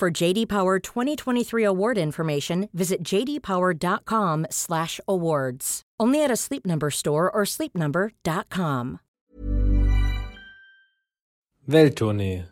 For JD Power 2023 award information, visit jdpower.com/awards. Only at a Sleep Number store or sleepnumber.com. Welttournee,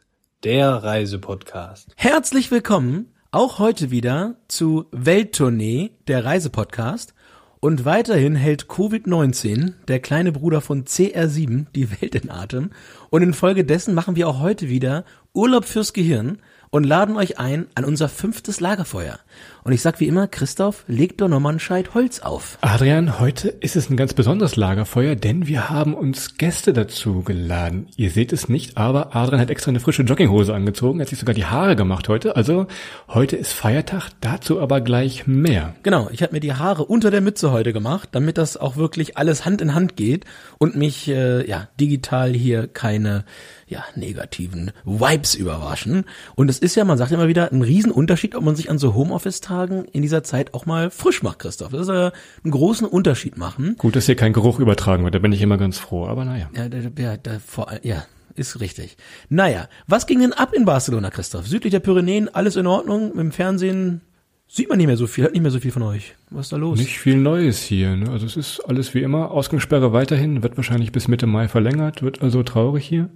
der Reisepodcast. Herzlich willkommen auch heute wieder zu Welttournee, der Reisepodcast. Und weiterhin hält Covid-19, der kleine Bruder von CR7, die Welt in Atem. Und infolgedessen machen wir auch heute wieder Urlaub fürs Gehirn und laden euch ein an unser fünftes Lagerfeuer. Und ich sag wie immer, Christoph, leg doch nochmal einen Scheit Holz auf. Adrian, heute ist es ein ganz besonderes Lagerfeuer, denn wir haben uns Gäste dazu geladen. Ihr seht es nicht, aber Adrian hat extra eine frische Jogginghose angezogen, hat sich sogar die Haare gemacht heute. Also heute ist Feiertag, dazu aber gleich mehr. Genau, ich habe mir die Haare unter der Mütze heute gemacht, damit das auch wirklich alles Hand in Hand geht und mich äh, ja digital hier keine ja, negativen Vibes überraschen. Und es ist ja, man sagt immer wieder, ein Riesenunterschied, ob man sich an so Homeoffice-Tagen in dieser Zeit auch mal frisch macht, Christoph. Das ist ja einen großen Unterschied machen. Gut, dass hier kein Geruch übertragen wird, da bin ich immer ganz froh, aber naja. Ja, da, ja, da, vor, ja, ist richtig. Naja, was ging denn ab in Barcelona, Christoph? Südlich der Pyrenäen, alles in Ordnung? Im Fernsehen sieht man nicht mehr so viel, hört nicht mehr so viel von euch. Was ist da los? Nicht viel Neues hier. Ne? Also es ist alles wie immer. Ausgangssperre weiterhin, wird wahrscheinlich bis Mitte Mai verlängert, wird also traurig hier.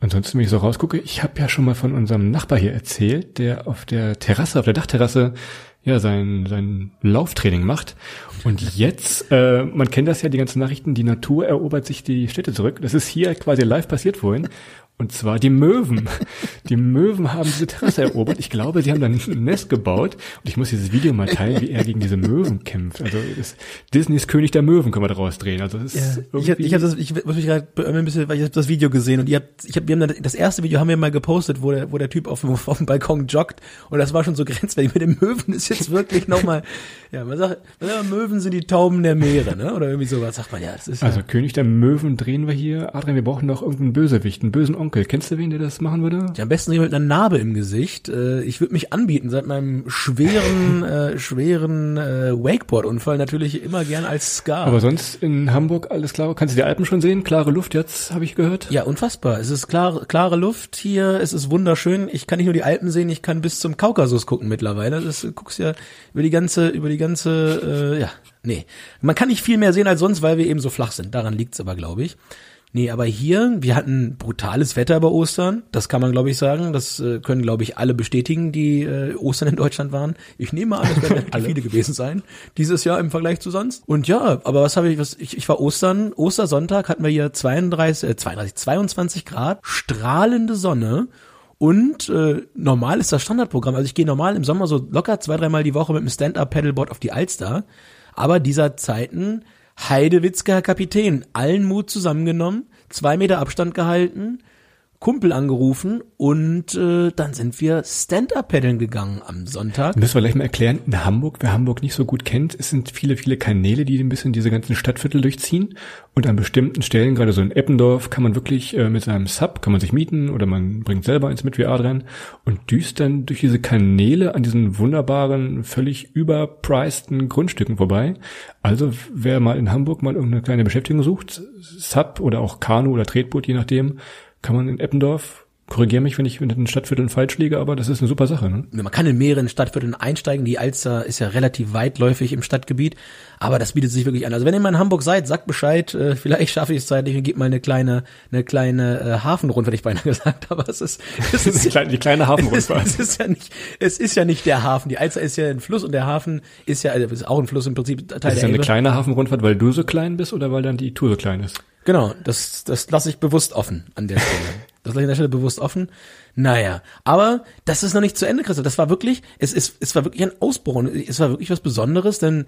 Ansonsten, wenn ich so rausgucke, ich habe ja schon mal von unserem Nachbar hier erzählt, der auf der Terrasse, auf der Dachterrasse ja sein sein Lauftraining macht. Und jetzt, äh, man kennt das ja, die ganzen Nachrichten, die Natur erobert sich die Städte zurück. Das ist hier quasi live passiert vorhin. Und zwar die Möwen. Die Möwen haben diese Terrasse erobert. Ich glaube, sie haben dann ein Nest gebaut. Und ich muss dieses Video mal teilen, wie er gegen diese Möwen kämpft. Also das, Disneys König der Möwen können wir daraus drehen. Also das ist ja, ich habe ich hab das, ich muss mich gerade ein bisschen, weil ich habe das Video gesehen und ihr habt, ich hab, wir haben das erste Video haben wir mal gepostet, wo der, wo der Typ auf dem, auf dem Balkon joggt und das war schon so grenzwertig. Mit den Möwen ist jetzt wirklich nochmal, ja, man sagt, man sagt, Möwen sind die Tauben der Meere, ne? Oder irgendwie sowas sagt man ja. Das ist also ja. König der Möwen drehen wir hier. Adrian, wir brauchen doch irgendeinen Bösewicht, einen bösen Onkel. Kennst du wen, der das machen würde? Ja, am besten jemand mit einer Narbe im Gesicht. Äh, Ich würde mich anbieten, seit meinem schweren, äh, schweren äh, Wakeboard-Unfall natürlich immer gern als Scar. Aber sonst in Hamburg alles klar. Kannst du die Alpen schon sehen? Klare Luft jetzt, habe ich gehört. Ja, unfassbar. Es ist klare, klare Luft hier, es ist wunderschön. Ich kann nicht nur die Alpen sehen, ich kann bis zum Kaukasus gucken mittlerweile. Das du guckst ja über die ganze, über die ganze, äh, ja, nee. Man kann nicht viel mehr sehen als sonst, weil wir eben so flach sind. Daran liegt's aber, glaube ich. Nee, aber hier, wir hatten brutales Wetter bei Ostern. Das kann man, glaube ich, sagen. Das äh, können, glaube ich, alle bestätigen, die äh, Ostern in Deutschland waren. Ich nehme an, es werden alle viele gewesen sein dieses Jahr im Vergleich zu sonst. Und ja, aber was habe ich, was ich, ich war Ostern, Ostersonntag hatten wir hier 32, äh, 32, 22 Grad, strahlende Sonne. Und äh, normal ist das Standardprogramm. Also ich gehe normal im Sommer so locker zwei, dreimal die Woche mit einem Stand-Up-Pedalboard auf die Alster. Aber dieser Zeiten Heidewitzke, Herr Kapitän, allen Mut zusammengenommen, zwei Meter Abstand gehalten, Kumpel angerufen und äh, dann sind wir Stand-Up-Paddeln gegangen am Sonntag. Müssen wir gleich mal erklären, in Hamburg, wer Hamburg nicht so gut kennt, es sind viele, viele Kanäle, die ein bisschen diese ganzen Stadtviertel durchziehen. Und an bestimmten Stellen, gerade so in Eppendorf, kann man wirklich äh, mit seinem Sub, kann man sich mieten oder man bringt selber eins mit wie Adrian und düst dann durch diese Kanäle an diesen wunderbaren, völlig überpriceden Grundstücken vorbei. Also wer mal in Hamburg mal irgendeine kleine Beschäftigung sucht, Sub oder auch Kanu oder Tretboot, je nachdem, kann man in Eppendorf, korrigiere mich, wenn ich in den Stadtvierteln falsch liege, aber das ist eine super Sache. Ne? Man kann in mehreren Stadtvierteln einsteigen. Die Alster ist ja relativ weitläufig im Stadtgebiet, aber das bietet sich wirklich an. Also wenn ihr mal in Hamburg seid, sagt Bescheid. Äh, vielleicht schaffe ich es zeitlich und gebt mal eine kleine, eine kleine äh, Hafenrundfahrt, hätte ich beinahe gesagt. Aber es ist, es ist die, kleine, die kleine Hafenrundfahrt. Es, ist ja nicht, es ist ja nicht der Hafen. Die Alster ist ja ein Fluss und der Hafen ist ja, also ist auch ein Fluss im Prinzip Teil ist der ja eine kleine Hafenrundfahrt, weil du so klein bist oder weil dann die Tour so klein ist? Genau, das, das lasse ich bewusst offen an der Stelle. Das lasse ich an der Stelle bewusst offen. Naja, aber das ist noch nicht zu Ende, Christoph. Das war wirklich, es, ist, es war wirklich ein Ausbruch und es war wirklich was Besonderes, denn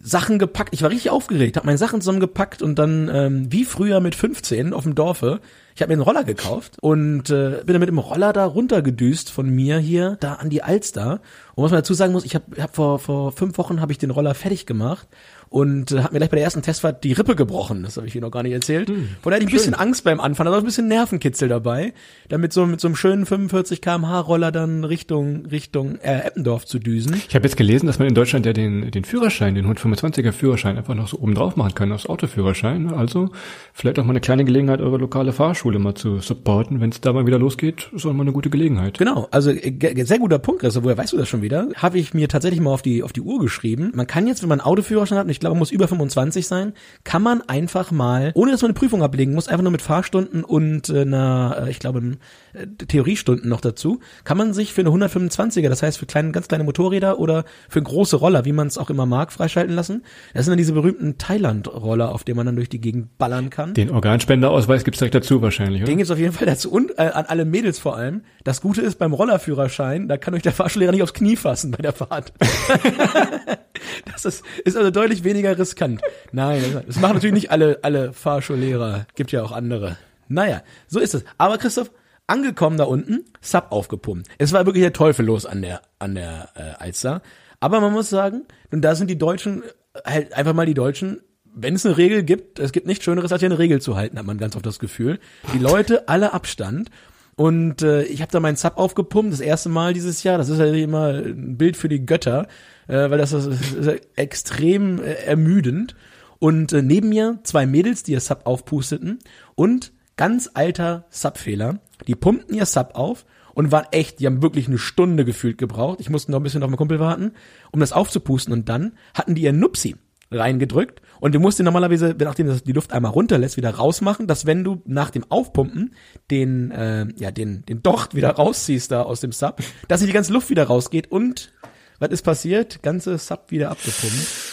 Sachen gepackt, ich war richtig aufgeregt, habe meine Sachen zusammengepackt und dann, ähm, wie früher mit 15 auf dem Dorfe, Ich habe mir einen Roller gekauft und äh, bin dann mit dem Roller da runtergedüst von mir hier da an die Alster. Und was man dazu sagen muss, ich habe hab vor vor fünf Wochen habe ich den Roller fertig gemacht und äh, hat mir gleich bei der ersten Testfahrt die Rippe gebrochen. Das habe ich Ihnen noch gar nicht erzählt. Hm, Von daher hatte ich ein bisschen Angst beim Anfang, aber ein bisschen Nervenkitzel dabei, damit so mit so einem schönen 45 km/h Roller dann Richtung Richtung äh, Eppendorf zu düsen. Ich habe jetzt gelesen, dass man in Deutschland ja den den Führerschein, den 125er Führerschein einfach noch so oben drauf machen kann aufs Autoführerschein. Also vielleicht auch mal eine kleine Gelegenheit, eure lokale Fahrschule mal zu supporten, wenn es da mal wieder losgeht, ist auch mal eine gute Gelegenheit. Genau, also äh, sehr guter Punkt, also woher weißt du das schon wieder? Habe ich mir tatsächlich mal auf die auf die Uhr geschrieben. Man kann jetzt, wenn man Autoführerschein hat, und ich glaube, man muss über 25 sein, kann man einfach mal, ohne dass man eine Prüfung ablegen muss, einfach nur mit Fahrstunden und äh, einer, äh, ich glaube, äh, Theoriestunden noch dazu, kann man sich für eine 125er, das heißt für kleine, ganz kleine Motorräder oder für große Roller, wie man es auch immer mag, freischalten lassen. Das sind dann diese berühmten Thailand-Roller, auf denen man dann durch die Gegend ballern kann. Den Organspenderausweis gibt's direkt dazu wahrscheinlich, oder? Den gibt's auf jeden Fall dazu und äh, an alle Mädels vor allem. Das Gute ist beim Rollerführerschein, da kann euch der Fahrschullehrer nicht aufs Knie fassen bei der Fahrt. das ist, ist also deutlich weniger riskant. Nein, das machen natürlich nicht alle, alle Fahrschullehrer. Gibt ja auch andere. Naja, so ist es. Aber Christoph, angekommen da unten, Sub aufgepumpt. Es war wirklich der Teufel los an der, an der äh, Alster. Aber man muss sagen, und da sind die Deutschen, halt einfach mal die Deutschen, wenn es eine Regel gibt, es gibt nichts Schöneres, als hier eine Regel zu halten, hat man ganz oft das Gefühl. Die Leute, alle Abstand. Und äh, ich habe da meinen Sub aufgepumpt, das erste Mal dieses Jahr. Das ist ja immer ein Bild für die Götter, äh, weil das ist, ist extrem äh, ermüdend. Und äh, neben mir zwei Mädels, die ihr Sub aufpusteten und ganz alter Sub-Fehler. Die pumpten ihr Sub auf und waren echt, die haben wirklich eine Stunde gefühlt gebraucht. Ich musste noch ein bisschen auf meinen Kumpel warten, um das aufzupusten und dann hatten die ihr Nupsi reingedrückt und du musst den normalerweise, nachdem das die Luft einmal runterlässt, wieder rausmachen, dass wenn du nach dem Aufpumpen den, äh, ja, den, den Docht wieder rausziehst da aus dem Sub, dass sich die ganze Luft wieder rausgeht und was ist passiert? Ganze Sub wieder abgepumpt.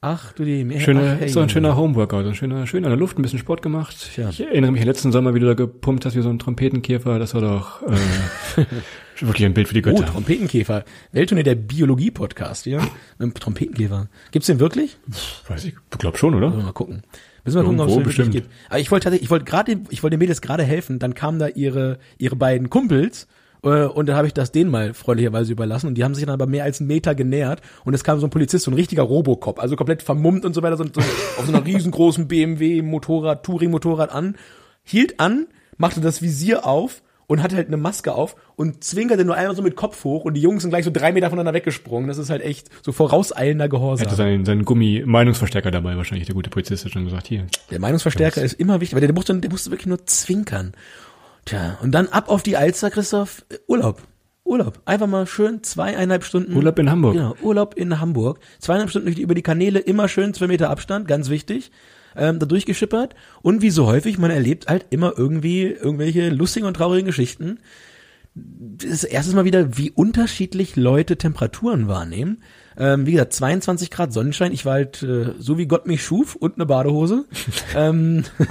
Ach du die Meer. Schöne, Ach, hey, so ein schöner Homeworkout, ein schöner, schön an der Luft, ein bisschen Sport gemacht. Tja. Ich erinnere mich letzten Sommer, wie du da gepumpt hast wie so ein Trompetenkäfer. Das war doch äh, wirklich ein Bild für die Oh, Götter. Trompetenkäfer. Welttournee der Biologie-Podcast hier. Mit dem Trompetenkäfer. Gibt's den wirklich? Weiß ich, glaub schon, oder? Mal gucken. Müssen wir gucken, ob es den wirklich gibt. Aber ich wollte tatsächlich, ich wollte gerade, ich wollte den Mädels gerade helfen, dann kamen da ihre, ihre beiden Kumpels, äh, und dann habe ich das denen mal freundlicherweise überlassen und die haben sich dann aber mehr als einen Meter genähert und es kam so ein Polizist, so ein richtiger Robocop, also komplett vermummt und so weiter, so, so auf so einer riesengroßen BMW Motorrad, Touring Motorrad an, hielt an, machte das Visier auf und hatte halt eine Maske auf und zwinkerte nur einmal so mit Kopf hoch und die Jungs sind gleich so drei Meter voneinander weggesprungen. Das ist halt echt so vorauseilender Er Gehorsam. hatte seinen, seinen Gummi-Meinungsverstärker dabei, wahrscheinlich der gute Polizist hat schon gesagt, hier. Der Meinungsverstärker ist immer wichtig, weil der musste, der musste wirklich nur zwinkern. Tja, und dann ab auf die Alster, Christoph, äh, Urlaub. Urlaub. Einfach mal schön zweieinhalb Stunden. Urlaub in Hamburg. Genau, Urlaub in Hamburg. Zweieinhalb Stunden über die Kanäle, immer schön zwei Meter Abstand, ganz wichtig. Ähm, da durchgeschippert. Und wie so häufig, man erlebt halt immer irgendwie irgendwelche lustigen und traurigen Geschichten. Das ist erstes Mal wieder, wie unterschiedlich Leute Temperaturen wahrnehmen. Ähm, wie gesagt, 22 Grad Sonnenschein. Ich war halt äh, so wie Gott mich schuf und eine Badehose. ähm, das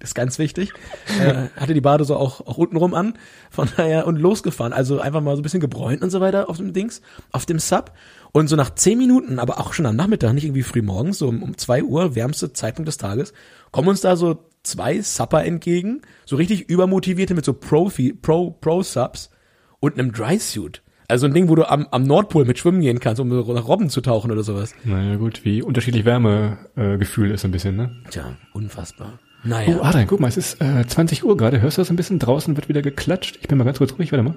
ist ganz wichtig. Äh, hatte die Badehose auch, auch untenrum an. Von daher und losgefahren. Also einfach mal so ein bisschen gebräunt und so weiter auf dem Dings, auf dem Sub. Und so nach 10 Minuten, aber auch schon am Nachmittag, nicht irgendwie früh morgens, so um, um 2 Uhr, wärmste Zeitpunkt des Tages, kommen uns da so zwei Supper entgegen, so richtig übermotivierte mit so Profi, Pro, Pro-Subs und einem Dry-Suit. Also ein Ding, wo du am, am Nordpol mit schwimmen gehen kannst, um nach Robben zu tauchen oder sowas. Naja gut, wie unterschiedlich Wärmegefühl äh, Gefühl ist ein bisschen, ne? Tja, unfassbar. Oh, Naja. Adrian, guck mal, es ist äh, 20 Uhr gerade. Hörst du das ein bisschen? Draußen wird wieder geklatscht. Ich bin mal ganz kurz ruhig, warte mal.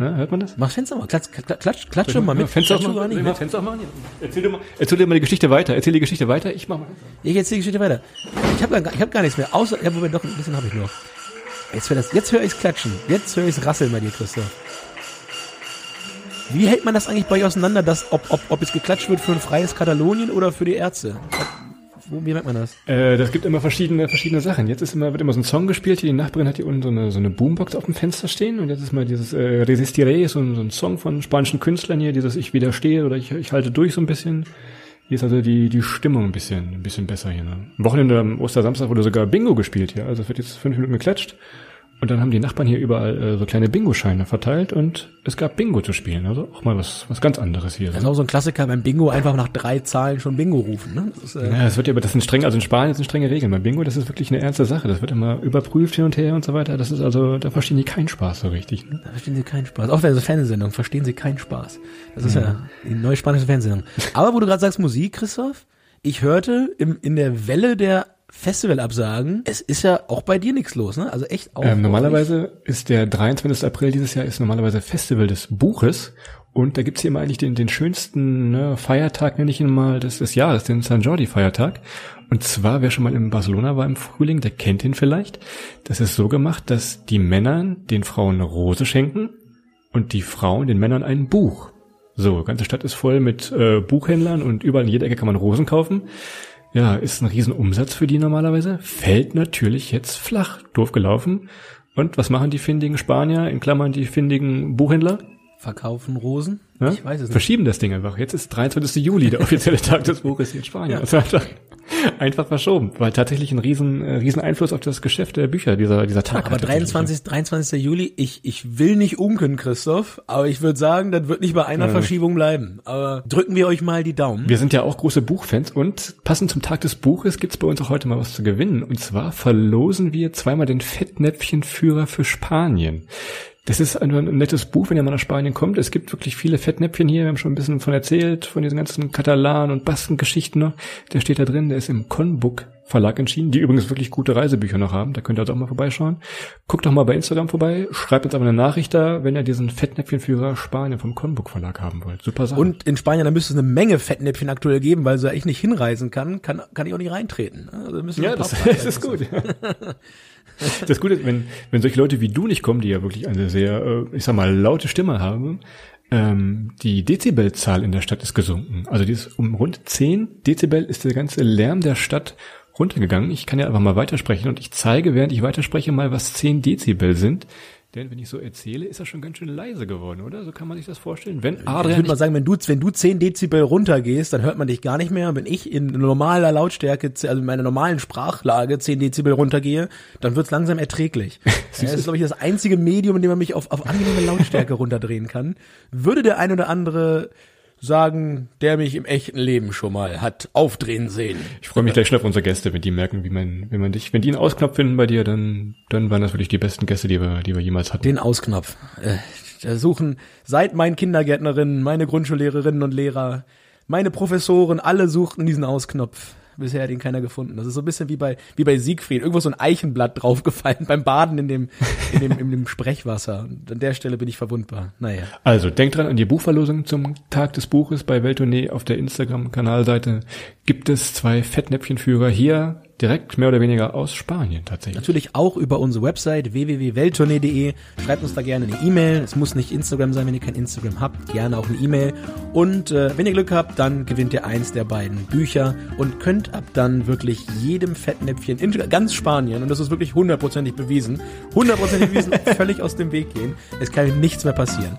Na, hört man das? Mach Fenster mal, klatsch, klatsch, klatsch, schon mal mit. Fenster Klatsch aufmachen. sogar nicht ich mal mit. Fenster aufmachen? Erzähl dir mal, erzähl dir mal die Geschichte weiter. Erzähl die Geschichte weiter. Ich mach mal. Ich erzähle die Geschichte weiter. Ich habe gar, ich hab gar nichts mehr, außer, ja, wobei doch, ein bisschen habe ich noch. Jetzt, das, jetzt höre ich's klatschen. Jetzt höre ich's rasseln bei dir, Christoph. Wie hält man das eigentlich bei euch auseinander, dass, ob, ob, ob es geklatscht wird für ein freies Katalonien oder für die Ärzte? Wo, wie merkt man das? Äh, das gibt immer verschiedene, verschiedene Sachen. Jetzt ist immer, wird immer so ein Song gespielt. Hier die Nachbarin hat hier unten so eine, so eine Boombox auf dem Fenster stehen. Und jetzt ist mal dieses äh, Resistiré, so ein, so ein Song von spanischen Künstlern hier, dieses Ich widerstehe oder ich, ich halte durch so ein bisschen. Hier ist also die, die Stimmung ein bisschen, ein bisschen besser hier. Ne? Am Wochenende am Ostersamstag wurde sogar Bingo gespielt hier. Also es wird jetzt fünf Minuten geklatscht. Und dann haben die Nachbarn hier überall äh, so kleine Bingo-Scheine verteilt und es gab Bingo zu spielen. Also auch mal was, was ganz anderes hier. Das ist auch so ein Klassiker beim Bingo, einfach nach drei Zahlen schon Bingo rufen. Ne? Das ist, äh, Ja, das wird ja, aber das sind streng, also in Spanien sind strenge Regeln. Beim Bingo, das ist wirklich eine ernste Sache. Das wird immer überprüft hin und her und so weiter. Das ist also, da verstehen die keinen Spaß so richtig. Ne? Da verstehen sie keinen Spaß. Auch bei so Fernsehsendungen verstehen sie keinen Spaß. Das ist ja die neue spanische Fernsehsendung. Aber wo du gerade sagst Musik, Christoph, ich hörte im, in der Welle der Festivalabsagen, es ist ja auch bei dir nichts los, ne? Also echt auch. Ähm, normalerweise ist der 23. April dieses Jahr ist normalerweise Festival des Buches und da gibt's hier immer eigentlich den, den schönsten ne, Feiertag, nenne ich ihn mal, des, des Jahres, den San Jordi-Feiertag. Und zwar, wer schon mal in Barcelona war im Frühling, der kennt ihn vielleicht. Das ist so gemacht, dass die Männer den Frauen eine Rose schenken und die Frauen den Männern ein Buch. So, ganze Stadt ist voll mit äh, Buchhändlern und überall in jeder Ecke kann man Rosen kaufen. Ja, ist ein Riesenumsatz für die normalerweise. Fällt natürlich jetzt flach. Doof gelaufen. Und was machen die findigen Spanier, in Klammern die findigen Buchhändler? Verkaufen Rosen? Ja? Ich weiß es nicht. Verschieben das Ding einfach. Jetzt ist 23. Juli, der offizielle Tag des Buches hier in Spanien. Also einfach, einfach verschoben, weil tatsächlich ein riesen, äh, riesen Einfluss auf das Geschäft der Bücher dieser, dieser Tag Aber hat tatsächlich. 23, 23. Juli, ich, ich will nicht unken, Christoph, aber ich würde sagen, das wird nicht bei einer Verschiebung bleiben. Aber drücken wir euch mal die Daumen. Wir sind ja auch große Buchfans und passend zum Tag des Buches gibt's bei uns auch heute mal was zu gewinnen. Und zwar verlosen wir zweimal den Fettnäpfchenführer für Spanien. Das ist ein, ein nettes Buch, wenn ihr mal nach Spanien kommt. Es gibt wirklich viele Fettnäpfchen hier. Wir haben schon ein bisschen von erzählt, von diesen ganzen Katalan- und Baskengeschichten noch. Der steht da drin, der ist im Conbook Verlag entschieden, die übrigens wirklich gute Reisebücher noch haben. Da könnt ihr also auch mal vorbeischauen. Guckt doch mal bei Instagram vorbei. Schreibt uns aber eine Nachricht da, wenn ihr diesen Fettnäpfchenführer Spanien vom Conbook Verlag haben wollt. Super Sache. Und in Spanien, da müsste es eine Menge Fettnäpfchen aktuell geben, weil so ich nicht hinreisen kann, kann, kann ich auch nicht reintreten. Also müssen wir Ja, das, das ist gut. Das Gute ist, wenn, wenn solche Leute wie du nicht kommen, die ja wirklich eine sehr, äh, ich sag mal, laute Stimme haben, ähm, die Dezibelzahl in der Stadt ist gesunken. Also die ist um rund 10 Dezibel ist der ganze Lärm der Stadt runtergegangen. Ich kann ja einfach mal weitersprechen und ich zeige, während ich weiterspreche, mal, was 10 Dezibel sind. Denn wenn ich so erzähle, ist das schon ganz schön leise geworden, oder? So kann man sich das vorstellen. Wenn Ich Adrian würde mal sagen, wenn du, wenn du 10 Dezibel runtergehst, dann hört man dich gar nicht mehr. Wenn ich in normaler Lautstärke, also in meiner normalen Sprachlage 10 Dezibel runtergehe, dann wird's langsam erträglich. das ist, glaube ich, das einzige Medium, in dem man mich auf, auf angenehme Lautstärke runterdrehen kann. Würde der ein oder andere sagen, der mich im echten Leben schon mal hat aufdrehen sehen. Ich freue mich gleich schon auf unsere Gäste, wenn die merken, wie man, wenn man dich, wenn die einen Ausknopf finden bei dir, dann, dann waren das wirklich die besten Gäste, die wir, die wir jemals hatten. Den Ausknopf. Äh, suchen seit meinen Kindergärtnerinnen, meine Grundschullehrerinnen und Lehrer, meine Professoren, alle suchten diesen Ausknopf. Bisher hat ihn keiner gefunden. Das ist so ein bisschen wie bei, wie bei Siegfried. Irgendwo so ein Eichenblatt draufgefallen beim Baden in dem, in dem, in dem Sprechwasser. Und an der Stelle bin ich verwundbar. Naja. Also denkt dran an die Buchverlosung zum Tag des Buches bei Welttournee auf der Instagram-Kanalseite. Gibt es zwei Fettnäpfchenführer hier direkt mehr oder weniger aus Spanien tatsächlich. Natürlich auch über unsere Website www.welttournee.de. Schreibt uns da gerne eine E-Mail. Es muss nicht Instagram sein, wenn ihr kein Instagram habt. Gerne auch eine E-Mail. Und äh, wenn ihr Glück habt, dann gewinnt ihr eins der beiden Bücher und könnt ab dann wirklich jedem Fettnäpfchen in ganz Spanien, und das ist wirklich hundertprozentig bewiesen, hundertprozentig bewiesen, völlig aus dem Weg gehen. Es kann nichts mehr passieren.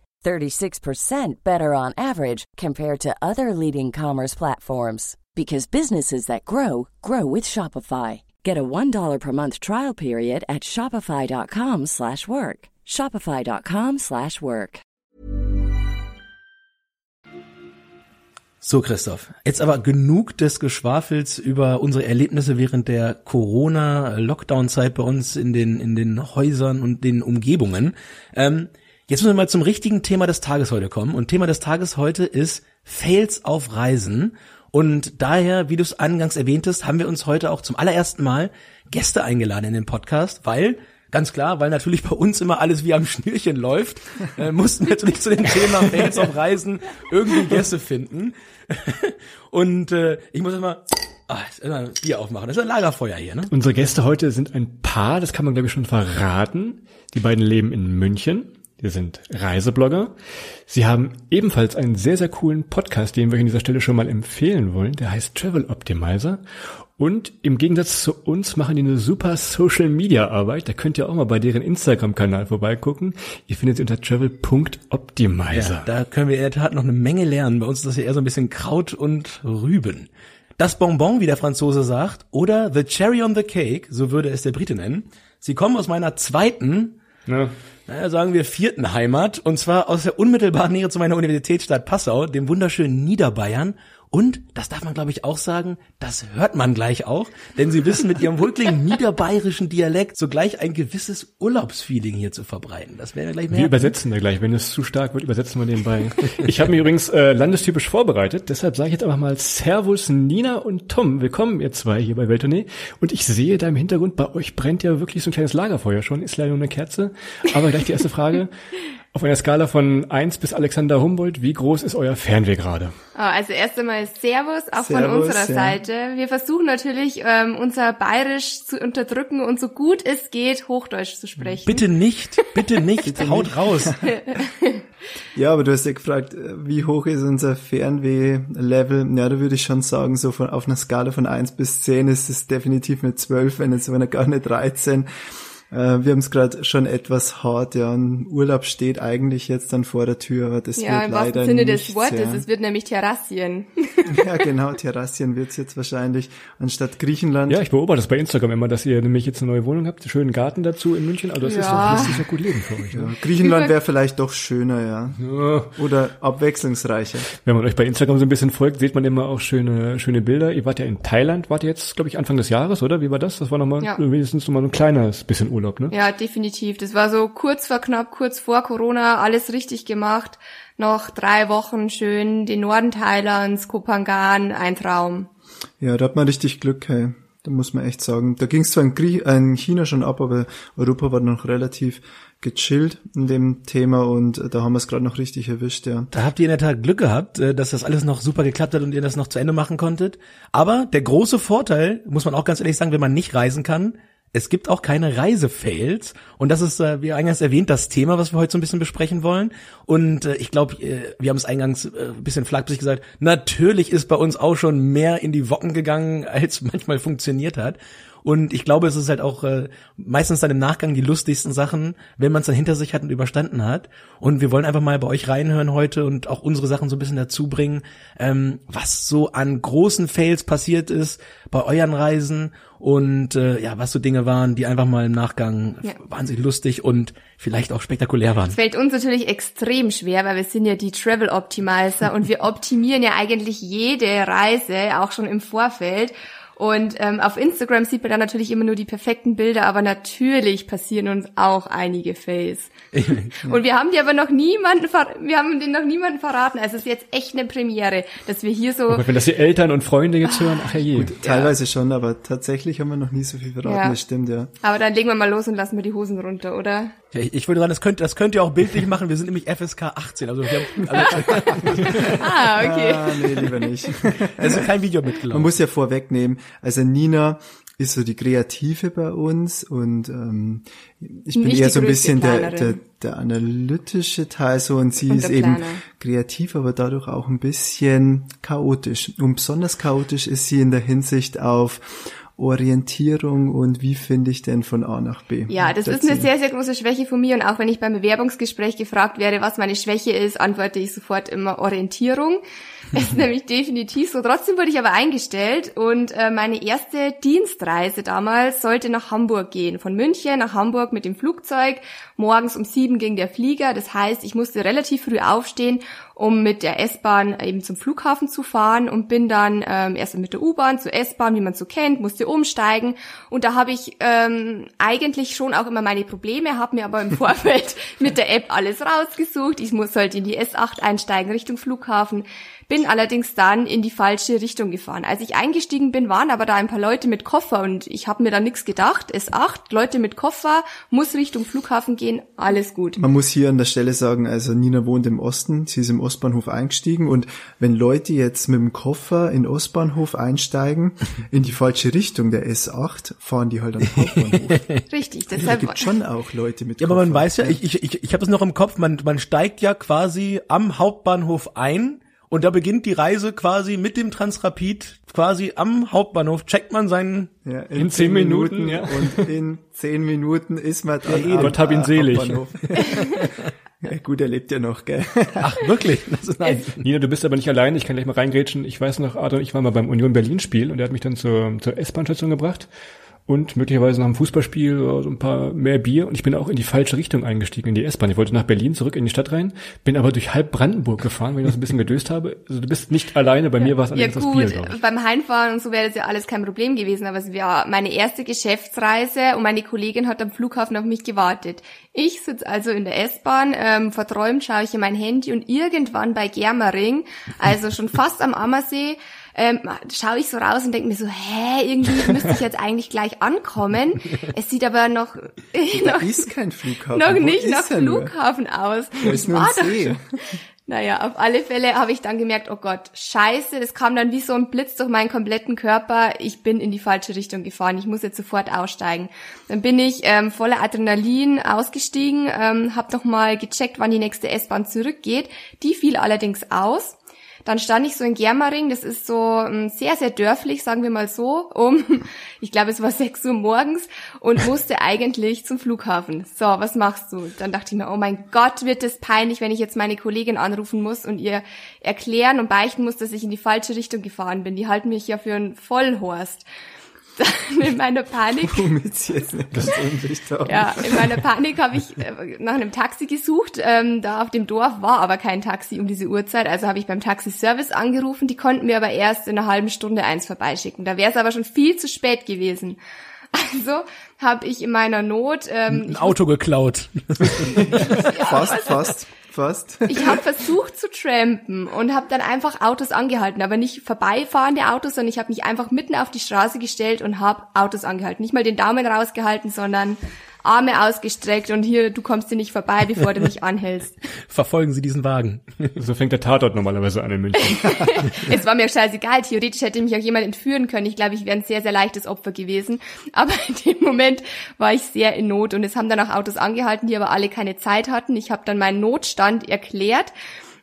36% better on average compared to other leading commerce platforms because businesses that grow grow with Shopify. Get a $1 per month trial period at shopify.com slash work. shopify.com slash work. So, Christoph. Jetzt aber genug des Geschwafels über unsere Erlebnisse während der Corona-Lockdown-Zeit bei uns in den, in den Häusern und den Umgebungen. Ähm, jetzt müssen wir mal zum richtigen Thema des Tages heute kommen. Und Thema des Tages heute ist Fails auf Reisen. Und daher, wie du es angangs erwähntest, haben wir uns heute auch zum allerersten Mal Gäste eingeladen in den Podcast, weil Ganz klar, weil natürlich bei uns immer alles wie am Schnürchen läuft, äh, mussten wir natürlich zu dem Thema Fails auf Reisen irgendwie Gäste finden. Und äh, ich muss immer Ah, Bier aufmachen. Das ist ein Lagerfeuer hier, ne? Unsere Gäste heute sind ein Paar, das kann man glaube ich schon verraten. Die beiden leben in München. Die sind Reiseblogger. Sie haben ebenfalls einen sehr, sehr coolen Podcast, den wir euch an dieser Stelle schon mal empfehlen wollen. Der heißt Travel Optimizer. Und im Gegensatz zu uns machen die eine super Social Media Arbeit. Da könnt ihr auch mal bei deren Instagram-Kanal vorbeigucken. Ihr findet sie unter travel.optimizer. Ja, da können wir in der Tat noch eine Menge lernen. Bei uns ist das ja eher so ein bisschen Kraut und Rüben. Das Bonbon, wie der Franzose sagt, oder the cherry on the cake, so würde es der Brite nennen. Sie kommen aus meiner zweiten, Ja. Naja, sagen wir vierten Heimat, und zwar aus der unmittelbaren Nähe zu meiner Universitätsstadt Passau, dem wunderschönen Niederbayern. Und, das darf man glaube ich auch sagen, das hört man gleich auch, denn sie wissen mit ihrem wohlklingenden niederbayerischen Dialekt sogleich ein gewisses Urlaubsfeeling hier zu verbreiten. Das werden wir gleich Wir merken. übersetzen da gleich. Wenn es zu stark wird, übersetzen wir nebenbei. Ich habe mich übrigens äh, landestypisch vorbereitet. Deshalb sage ich jetzt einfach mal Servus Nina und Tom. Willkommen ihr zwei hier bei Welttournee. Und ich sehe da im Hintergrund, bei euch brennt ja wirklich so ein kleines Lagerfeuer schon. Ist leider nur eine Kerze. Aber gleich die erste Frage. Auf einer Skala von eins bis Alexander Humboldt, wie groß ist euer Fernweh gerade? Oh, Also erst einmal Servus, auch von Servus, unserer ja. Seite. Wir versuchen natürlich, ähm, unser Bayerisch zu unterdrücken und so gut es geht, Hochdeutsch zu sprechen. Bitte nicht, bitte nicht, haut raus. Ja, aber du hast ja gefragt, äh, wie hoch ist unser Fernweh-Level? Ja, da würde ich schon sagen, so von, auf einer Skala von 1 bis 10 ist es definitiv eine 12, wenn jetzt wenn gar eine 13. Äh, wir haben es gerade schon etwas hart, ja. Und Urlaub steht eigentlich jetzt dann vor der Tür, aber das Ja, wird im leider wahrsten Sinne des Wortes. Ja. Es wird nämlich Terrassien. ja, genau, Terrassien wird's jetzt wahrscheinlich anstatt Griechenland. Ja, ich beobachte das bei Instagram immer, dass ihr nämlich jetzt eine neue Wohnung habt, einen schönen Garten dazu in München. Also das ist Ja. doch, das ist doch gut Leben für euch. Ja, Ne? Griechenland wäre vielleicht doch schöner, ja. Ja. Oder abwechslungsreicher. Wenn man euch bei Instagram so ein bisschen folgt, sieht man immer auch schöne, schöne Bilder. Ihr wart ja in Thailand, wart ihr jetzt, glaube ich, Anfang des Jahres, oder? Wie war das? Das war nochmal Ja. wenigstens nochmal so ein kleines bisschen Urlaub, ne? Ja, definitiv. Das war so kurz vor knapp, kurz vor Corona, alles richtig gemacht. Noch drei Wochen schön den Norden Thailands, Kopangan, ein Traum. Ja, da hat man richtig Glück, hey. Da muss man echt sagen. Da ging es zwar in, Grie äh, in China schon ab, aber Europa war noch relativ gechillt in dem Thema und äh, da haben wir es gerade noch richtig erwischt, ja. Da habt ihr in der Tat Glück gehabt, äh, dass das alles noch super geklappt hat und ihr das noch zu Ende machen konntet. Aber der große Vorteil, muss man auch ganz ehrlich sagen, wenn man nicht reisen kann, es gibt auch keine Reisefails. Und das ist, äh, wie eingangs erwähnt, das Thema, was wir heute so ein bisschen besprechen wollen. Und äh, ich glaube, äh, wir haben es eingangs äh, ein bisschen flachsig gesagt, natürlich ist bei uns auch schon mehr in die Wocken gegangen, als manchmal funktioniert hat. Und ich glaube, es ist halt auch äh, meistens dann im Nachgang die lustigsten Sachen, wenn man es dann hinter sich hat und überstanden hat. Und wir wollen einfach mal bei euch reinhören heute und auch unsere Sachen so ein bisschen dazu bringen, ähm, was so an großen Fails passiert ist bei euren Reisen und äh, ja, was so Dinge waren, die einfach mal im Nachgang Ja. wahnsinnig lustig und vielleicht auch spektakulär waren. Es fällt uns natürlich extrem schwer, weil wir sind ja die Travel Optimizer und wir optimieren ja eigentlich jede Reise, auch schon im Vorfeld. Und ähm, auf Instagram sieht man dann natürlich immer nur die perfekten Bilder, aber natürlich passieren uns auch einige Fails. Und wir haben die aber noch niemanden, ver wir haben den noch niemanden verraten. Also es ist jetzt echt eine Premiere, dass wir hier so Und wenn das die Eltern und Freunde jetzt hören, ach je. Teilweise schon, aber tatsächlich haben wir noch nie so viel verraten, Ja. das stimmt, ja. Aber dann legen wir mal los und lassen wir die Hosen runter, oder? Ja, ich, ich würde sagen, das könnt, das könnt ihr auch bildlich machen. Wir sind nämlich FSK 18, also wir haben also, Ah, okay. Ah, nee, lieber nicht. also kein Video Man mitgelaufen. muss ja vorwegnehmen, also Nina ist so die Kreative bei uns und ähm, ich bin Nicht eher so ein bisschen der, der, der analytische Teil so und sie Und ist eben kreativ, aber dadurch auch ein bisschen chaotisch. Und besonders chaotisch ist sie in der Hinsicht auf Orientierung und wie finde ich denn von A nach B. Ja, das ist eine sehr, sehr große Schwäche von mir und auch wenn ich beim Bewerbungsgespräch gefragt werde, was meine Schwäche ist, antworte ich sofort immer Orientierung. Das ist nämlich definitiv so. Trotzdem wurde ich aber eingestellt und äh, meine erste Dienstreise damals sollte nach Hamburg gehen. Von München nach Hamburg mit dem Flugzeug. Morgens um sieben ging der Flieger. Das heißt, ich musste relativ früh aufstehen, um mit der S-Bahn eben zum Flughafen zu fahren und bin dann ähm, erst mit der U-Bahn zur S-Bahn, wie man so kennt, musste umsteigen. Und da habe ich ähm, eigentlich schon auch immer meine Probleme, habe mir aber im Vorfeld mit der App alles rausgesucht. Ich muss halt in die S8 einsteigen Richtung Flughafen bin allerdings dann in die falsche Richtung gefahren. Als ich eingestiegen bin, waren aber da ein paar Leute mit Koffer und ich habe mir da nichts gedacht. S8, Leute mit Koffer, muss Richtung Flughafen gehen, alles gut. Man muss hier an der Stelle sagen, also Nina wohnt im Osten, sie ist im Ostbahnhof eingestiegen und wenn Leute jetzt mit dem Koffer in Ostbahnhof einsteigen, in die falsche Richtung der S8, fahren die halt am Hauptbahnhof. Richtig, Da deshalb gibt schon auch Leute mit Ja, Koffer. aber man weiß ja, ich, ich, ich, ich habe es noch im Kopf, man, man steigt ja quasi am Hauptbahnhof ein und da beginnt die Reise quasi mit dem Transrapid, quasi am Hauptbahnhof, checkt man seinen, Ja, In zehn Minuten, ja. Und in zehn Minuten ist man dann eh, am, Gott hab ihn selig. Ja, gut, er lebt ja noch, gell? ach wirklich, ist nein. Nina, du bist aber nicht allein, ich kann gleich mal reingrätschen. Ich weiß noch, Adrian, ich war mal beim Union Berlin Spiel und der hat mich dann zur, zur S-Bahn-Station gebracht und möglicherweise nach dem Fußballspiel oder so ein paar mehr Bier und ich bin auch in die falsche Richtung eingestiegen, in die S-Bahn. Ich wollte nach Berlin zurück in die Stadt rein, bin aber durch halb Brandenburg gefahren, weil ich so ein bisschen gedöst habe. Also du bist nicht alleine, bei mir war es Ja allerdings das gut, Bier, glaube ich. beim Heimfahren und so wäre das ja alles kein Problem gewesen, aber es war meine erste Geschäftsreise und meine Kollegin hat am Flughafen auf mich gewartet. Ich sitze also in der S-Bahn, ähm, verträumt schaue ich in mein Handy und irgendwann bei Germering, also schon fast am Ammersee, ähm, schaue ich so raus und denke mir so, hä, irgendwie müsste ich jetzt eigentlich gleich ankommen. Es sieht aber noch, Da noch, ist kein Flughafen. noch nicht nach er nur? Flughafen aus. Da ist nur ein doch See. naja, auf alle Fälle habe ich dann gemerkt, oh Gott, scheiße, das kam dann wie so ein Blitz durch meinen kompletten Körper. Ich bin in die falsche Richtung gefahren. Ich muss jetzt sofort aussteigen. Dann bin ich ähm, voller Adrenalin ausgestiegen, ähm, habe nochmal gecheckt, wann die nächste S-Bahn zurückgeht. Die fiel allerdings aus. Dann stand ich so in Germering, das ist so ähm, sehr, sehr dörflich, sagen wir mal so, um, ich glaube, es war 6 Uhr morgens und musste eigentlich zum Flughafen. So, was machst du? Dann dachte ich mir, oh mein Gott, wird das peinlich, wenn ich jetzt meine Kollegin anrufen muss und ihr erklären und beichten muss, dass ich in die falsche Richtung gefahren bin. Die halten mich ja für einen Vollhorst. Dann in meiner Panik Womit sie jetzt eine Ansicht haben. ja, in meiner Panik habe ich äh, nach einem Taxi gesucht. Ähm, da auf dem Dorf war aber kein Taxi um diese Uhrzeit. Also habe ich beim Taxiservice angerufen. Die konnten mir aber erst in einer halben Stunde eins vorbeischicken. Da wäre es aber schon viel zu spät gewesen. Also habe ich in meiner Not, ähm, ein Auto geklaut. Fast, fast, fast. ich habe versucht zu trampen und habe dann einfach Autos angehalten, aber nicht vorbeifahrende Autos, sondern ich habe mich einfach mitten auf die Straße gestellt und habe Autos angehalten. Nicht mal den Daumen rausgehalten, sondern Arme ausgestreckt und hier, du kommst hier nicht vorbei, bevor du mich anhältst. Verfolgen Sie diesen Wagen. So fängt der Tatort normalerweise an in München. Es war mir scheißegal, theoretisch hätte mich auch jemand entführen können. Ich glaube, ich wäre ein sehr, sehr leichtes Opfer gewesen. Aber in dem Moment war ich sehr in Not und es haben dann auch Autos angehalten, die aber alle keine Zeit hatten. Ich habe dann meinen Notstand erklärt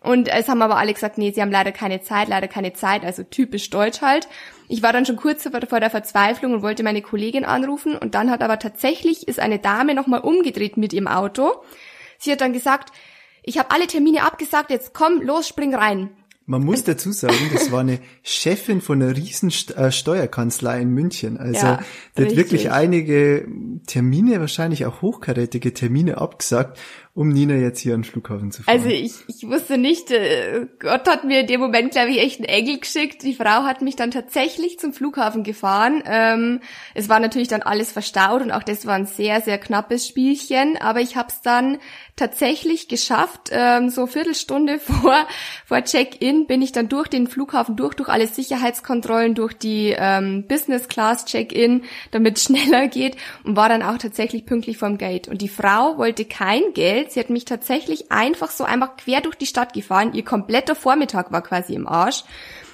und es haben aber alle gesagt, nee, sie haben leider keine Zeit, leider keine Zeit, also typisch deutsch halt. Ich war dann schon kurz vor der Verzweiflung und wollte meine Kollegin anrufen und dann hat aber tatsächlich ist eine Dame nochmal umgedreht mit ihrem Auto. Sie hat dann gesagt, ich habe alle Termine abgesagt, jetzt komm, los, spring rein. Man muss dazu sagen, das war eine Chefin von einer riesen äh, Steuerkanzlei in München. Also Ja, die hat wirklich einige Termine, wahrscheinlich auch hochkarätige Termine abgesagt, um Nina jetzt hier an den Flughafen zu fahren. Also ich, ich wusste nicht, äh, Gott hat mir in dem Moment, glaube ich, echt einen Engel geschickt. Die Frau hat mich dann tatsächlich zum Flughafen gefahren. Ähm, es war natürlich dann alles verstaut und auch das war ein sehr, sehr knappes Spielchen. Aber ich habe es dann tatsächlich geschafft. Ähm, so Viertelstunde vor, vor Check-in bin ich dann durch den Flughafen durch, durch alle Sicherheitskontrollen, durch die ähm, Business Class Check-in, damit es schneller geht und war dann auch tatsächlich pünktlich vorm Gate. Und die Frau wollte kein Geld. Sie hat mich tatsächlich einfach so einfach quer durch die Stadt gefahren. Ihr kompletter Vormittag war quasi im Arsch.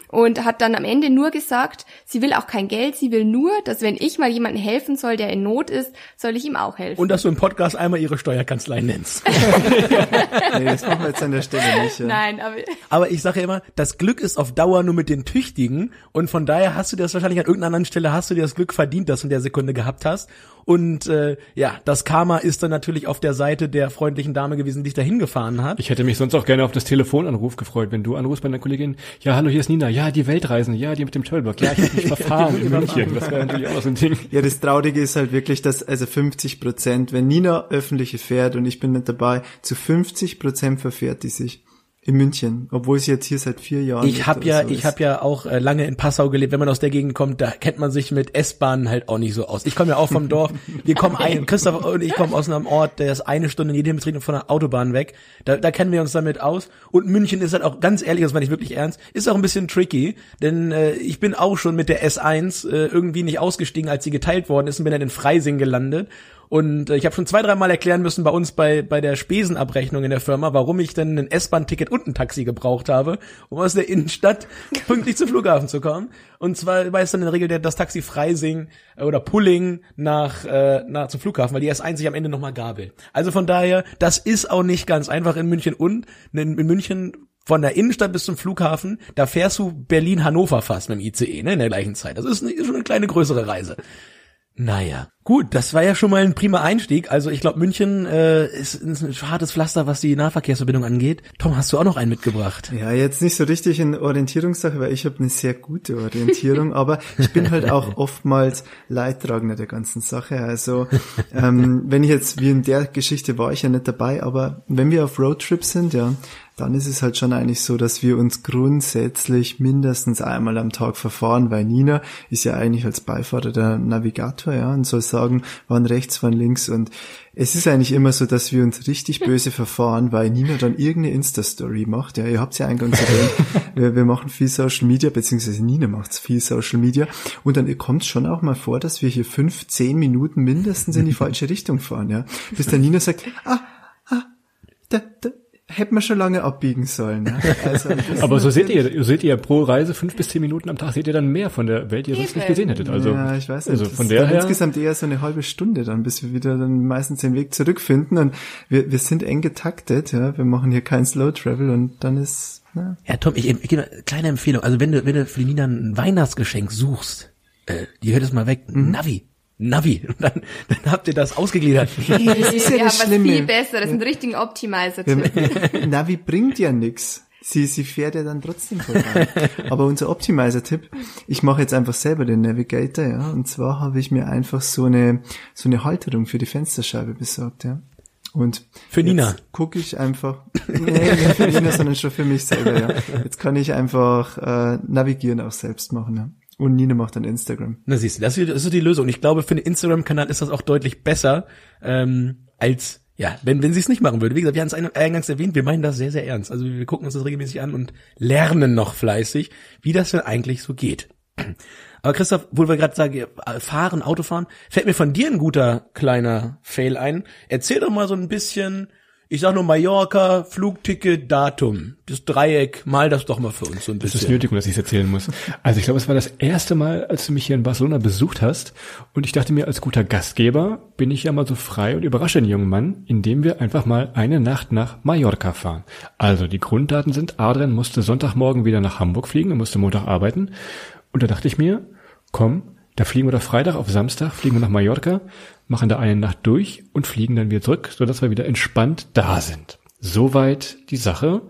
Und hat dann am Ende nur gesagt, sie will auch kein Geld, sie will nur, dass wenn ich mal jemandem helfen soll, der in Not ist, soll ich ihm auch helfen. Und dass du im Podcast einmal ihre Steuerkanzlei nennst. nee, das machen wir jetzt an der Stelle nicht. Ja. Nein, aber Aber ich sage ja immer, das Glück ist auf Dauer nur mit den Tüchtigen und von daher hast du dir das wahrscheinlich an irgendeiner anderen Stelle hast du dir das Glück verdient, das du in der Sekunde gehabt hast. Und äh, ja, das Karma ist dann natürlich auf der Seite der freundlichen Dame gewesen, die dich dahin gefahren hat. Ich hätte mich sonst auch gerne auf das Telefonanruf gefreut, wenn du anrufst bei einer Kollegin, ja, hallo, hier ist Nina, ja, die Weltreisen, ja, die mit dem Turnberg, ja, ich habe mich verfahren in München. Das wäre natürlich auch so ein Ding. Ja, das Traurige ist halt wirklich, dass also 50 Prozent, wenn Nina öffentliche fährt und ich bin nicht dabei, zu 50 Prozent verfährt die sich In München, obwohl sie jetzt hier seit vier Jahren. Ich habe ja, so ich habe ja auch äh, lange in Passau gelebt. Wenn man aus der Gegend kommt, da kennt man sich mit S-Bahnen halt auch nicht so aus. Ich komme ja auch vom Dorf. Wir kommen ein, Christoph und ich kommen aus einem Ort, der ist eine Stunde in jedem Betrieb von der Autobahn weg. Da, da kennen wir uns damit aus. Und München ist halt auch ganz ehrlich, das meine ich wirklich ernst, ist auch ein bisschen tricky, denn äh, ich bin auch schon mit der S1 äh, irgendwie nicht ausgestiegen, als sie geteilt worden ist und bin dann in Freising gelandet. Und äh, ich habe schon zwei, dreimal erklären müssen bei uns bei, bei der Spesenabrechnung in der Firma, warum ich denn ein S-Bahn-Ticket und ein Taxi gebraucht habe, um aus der Innenstadt pünktlich zum Flughafen zu kommen. Und zwar war es dann in der Regel der, das Taxi Freising äh, oder Pulling nach, äh, nach zum Flughafen, weil die S1 sich am Ende nochmal gabelt. Also von daher, das ist auch nicht ganz einfach in München und in, in München von der Innenstadt bis zum Flughafen, da fährst du Berlin-Hannover fast mit dem ICE, ne, in der gleichen Zeit. Das ist, eine, ist schon eine kleine größere Reise. Naja, gut, das war ja schon mal ein prima Einstieg. Also ich glaube, München äh, ist, ist ein hartes Pflaster, was die Nahverkehrsverbindung angeht. Tom, hast du auch noch einen mitgebracht? Ja, jetzt nicht so richtig in Orientierungssache, weil ich habe eine sehr gute Orientierung, aber ich bin halt auch oftmals Leidtragender der ganzen Sache. Also ähm, wenn ich jetzt, wie in der Geschichte war ich ja nicht dabei, aber wenn wir auf Roadtrip sind, ja, dann ist es halt schon eigentlich so, dass wir uns grundsätzlich mindestens einmal am Tag verfahren, weil Nina ist ja eigentlich als Beifahrer der Navigator, ja, und soll sagen, wann rechts, wann links und es ist eigentlich immer so, dass wir uns richtig böse verfahren, weil Nina dann irgendeine Insta-Story macht. Ja, ihr habt ja eingangs erwähnt, wir, wir machen viel Social Media, beziehungsweise Nina macht viel Social Media. Und dann kommt es schon auch mal vor, dass wir hier fünf, zehn Minuten mindestens in die falsche Richtung fahren. Ja, bis dann Nina sagt, ah, ah, da, da, hätten wir schon lange abbiegen sollen. Ja? Also, Aber so seht ihr, seht ihr pro Reise fünf bis zehn Minuten am Tag, seht ihr dann mehr von der Welt, die ihr sonst nicht gesehen hättet. Also, ja, ich weiß nicht. also von der her. insgesamt eher so eine halbe Stunde dann, bis wir wieder dann meistens den Weg zurückfinden. Und wir, wir sind eng getaktet, ja. Wir machen hier kein Slow Travel und dann ist, na, Ja, Tom, ich, ich gebe eine kleine Empfehlung. Also wenn du, wenn du für die Nina ein Weihnachtsgeschenk suchst, äh, die hört es mal weg, Navi. Navi. Und dann, dann habt ihr das ausgegliedert. Hey, das ist ja wir haben das was Schlimme. viel besseres, einen richtigen Optimizer-Tipp. Navi bringt ja nix. Sie, sie fährt ja dann trotzdem vorbei. Aber unser Optimizer-Tipp, ich mache jetzt einfach selber den Navigator, ja. Und zwar habe ich mir einfach so eine, so eine Halterung für die Fensterscheibe besorgt, ja. Und Für Nina. gucke ich einfach, nee, nicht für Nina, sondern schon für mich selber, ja. Jetzt kann ich einfach äh, navigieren auch selbst machen, ja. Und Nina macht dann Instagram. Na siehst du, das ist, die Lösung. Ich glaube, für den Instagram-Kanal ist das auch deutlich besser, ähm, als, ja, wenn, wenn sie es nicht machen würde. Wie gesagt, wir haben es ein- eingangs erwähnt, wir meinen das sehr, sehr ernst. Also wir gucken uns das regelmäßig an und lernen noch fleißig, wie das denn eigentlich so geht. Aber Christoph, wo wir gerade sagen, äh, fahren, Autofahren, fällt mir von dir ein guter kleiner Fail ein. Erzähl doch mal so ein bisschen, ich sag nur Mallorca, Flugticket, Datum. Das Dreieck, mal das doch mal für uns so ein Das bisschen. ist nötig, dass ich es erzählen muss. Also ich glaube, es war das erste Mal, als du mich hier in Barcelona besucht hast. Und ich dachte mir, als guter Gastgeber bin ich ja mal so frei und überrasche den jungen Mann, indem wir einfach mal eine Nacht nach Mallorca fahren. Also die Grunddaten sind, Adrian musste Sonntagmorgen wieder nach Hamburg fliegen und musste Montag arbeiten. Und da dachte ich mir, komm, da fliegen wir doch Freitag auf Samstag, fliegen wir nach Mallorca, machen da eine Nacht durch und fliegen dann wieder zurück, sodass wir wieder entspannt da sind. Soweit die Sache.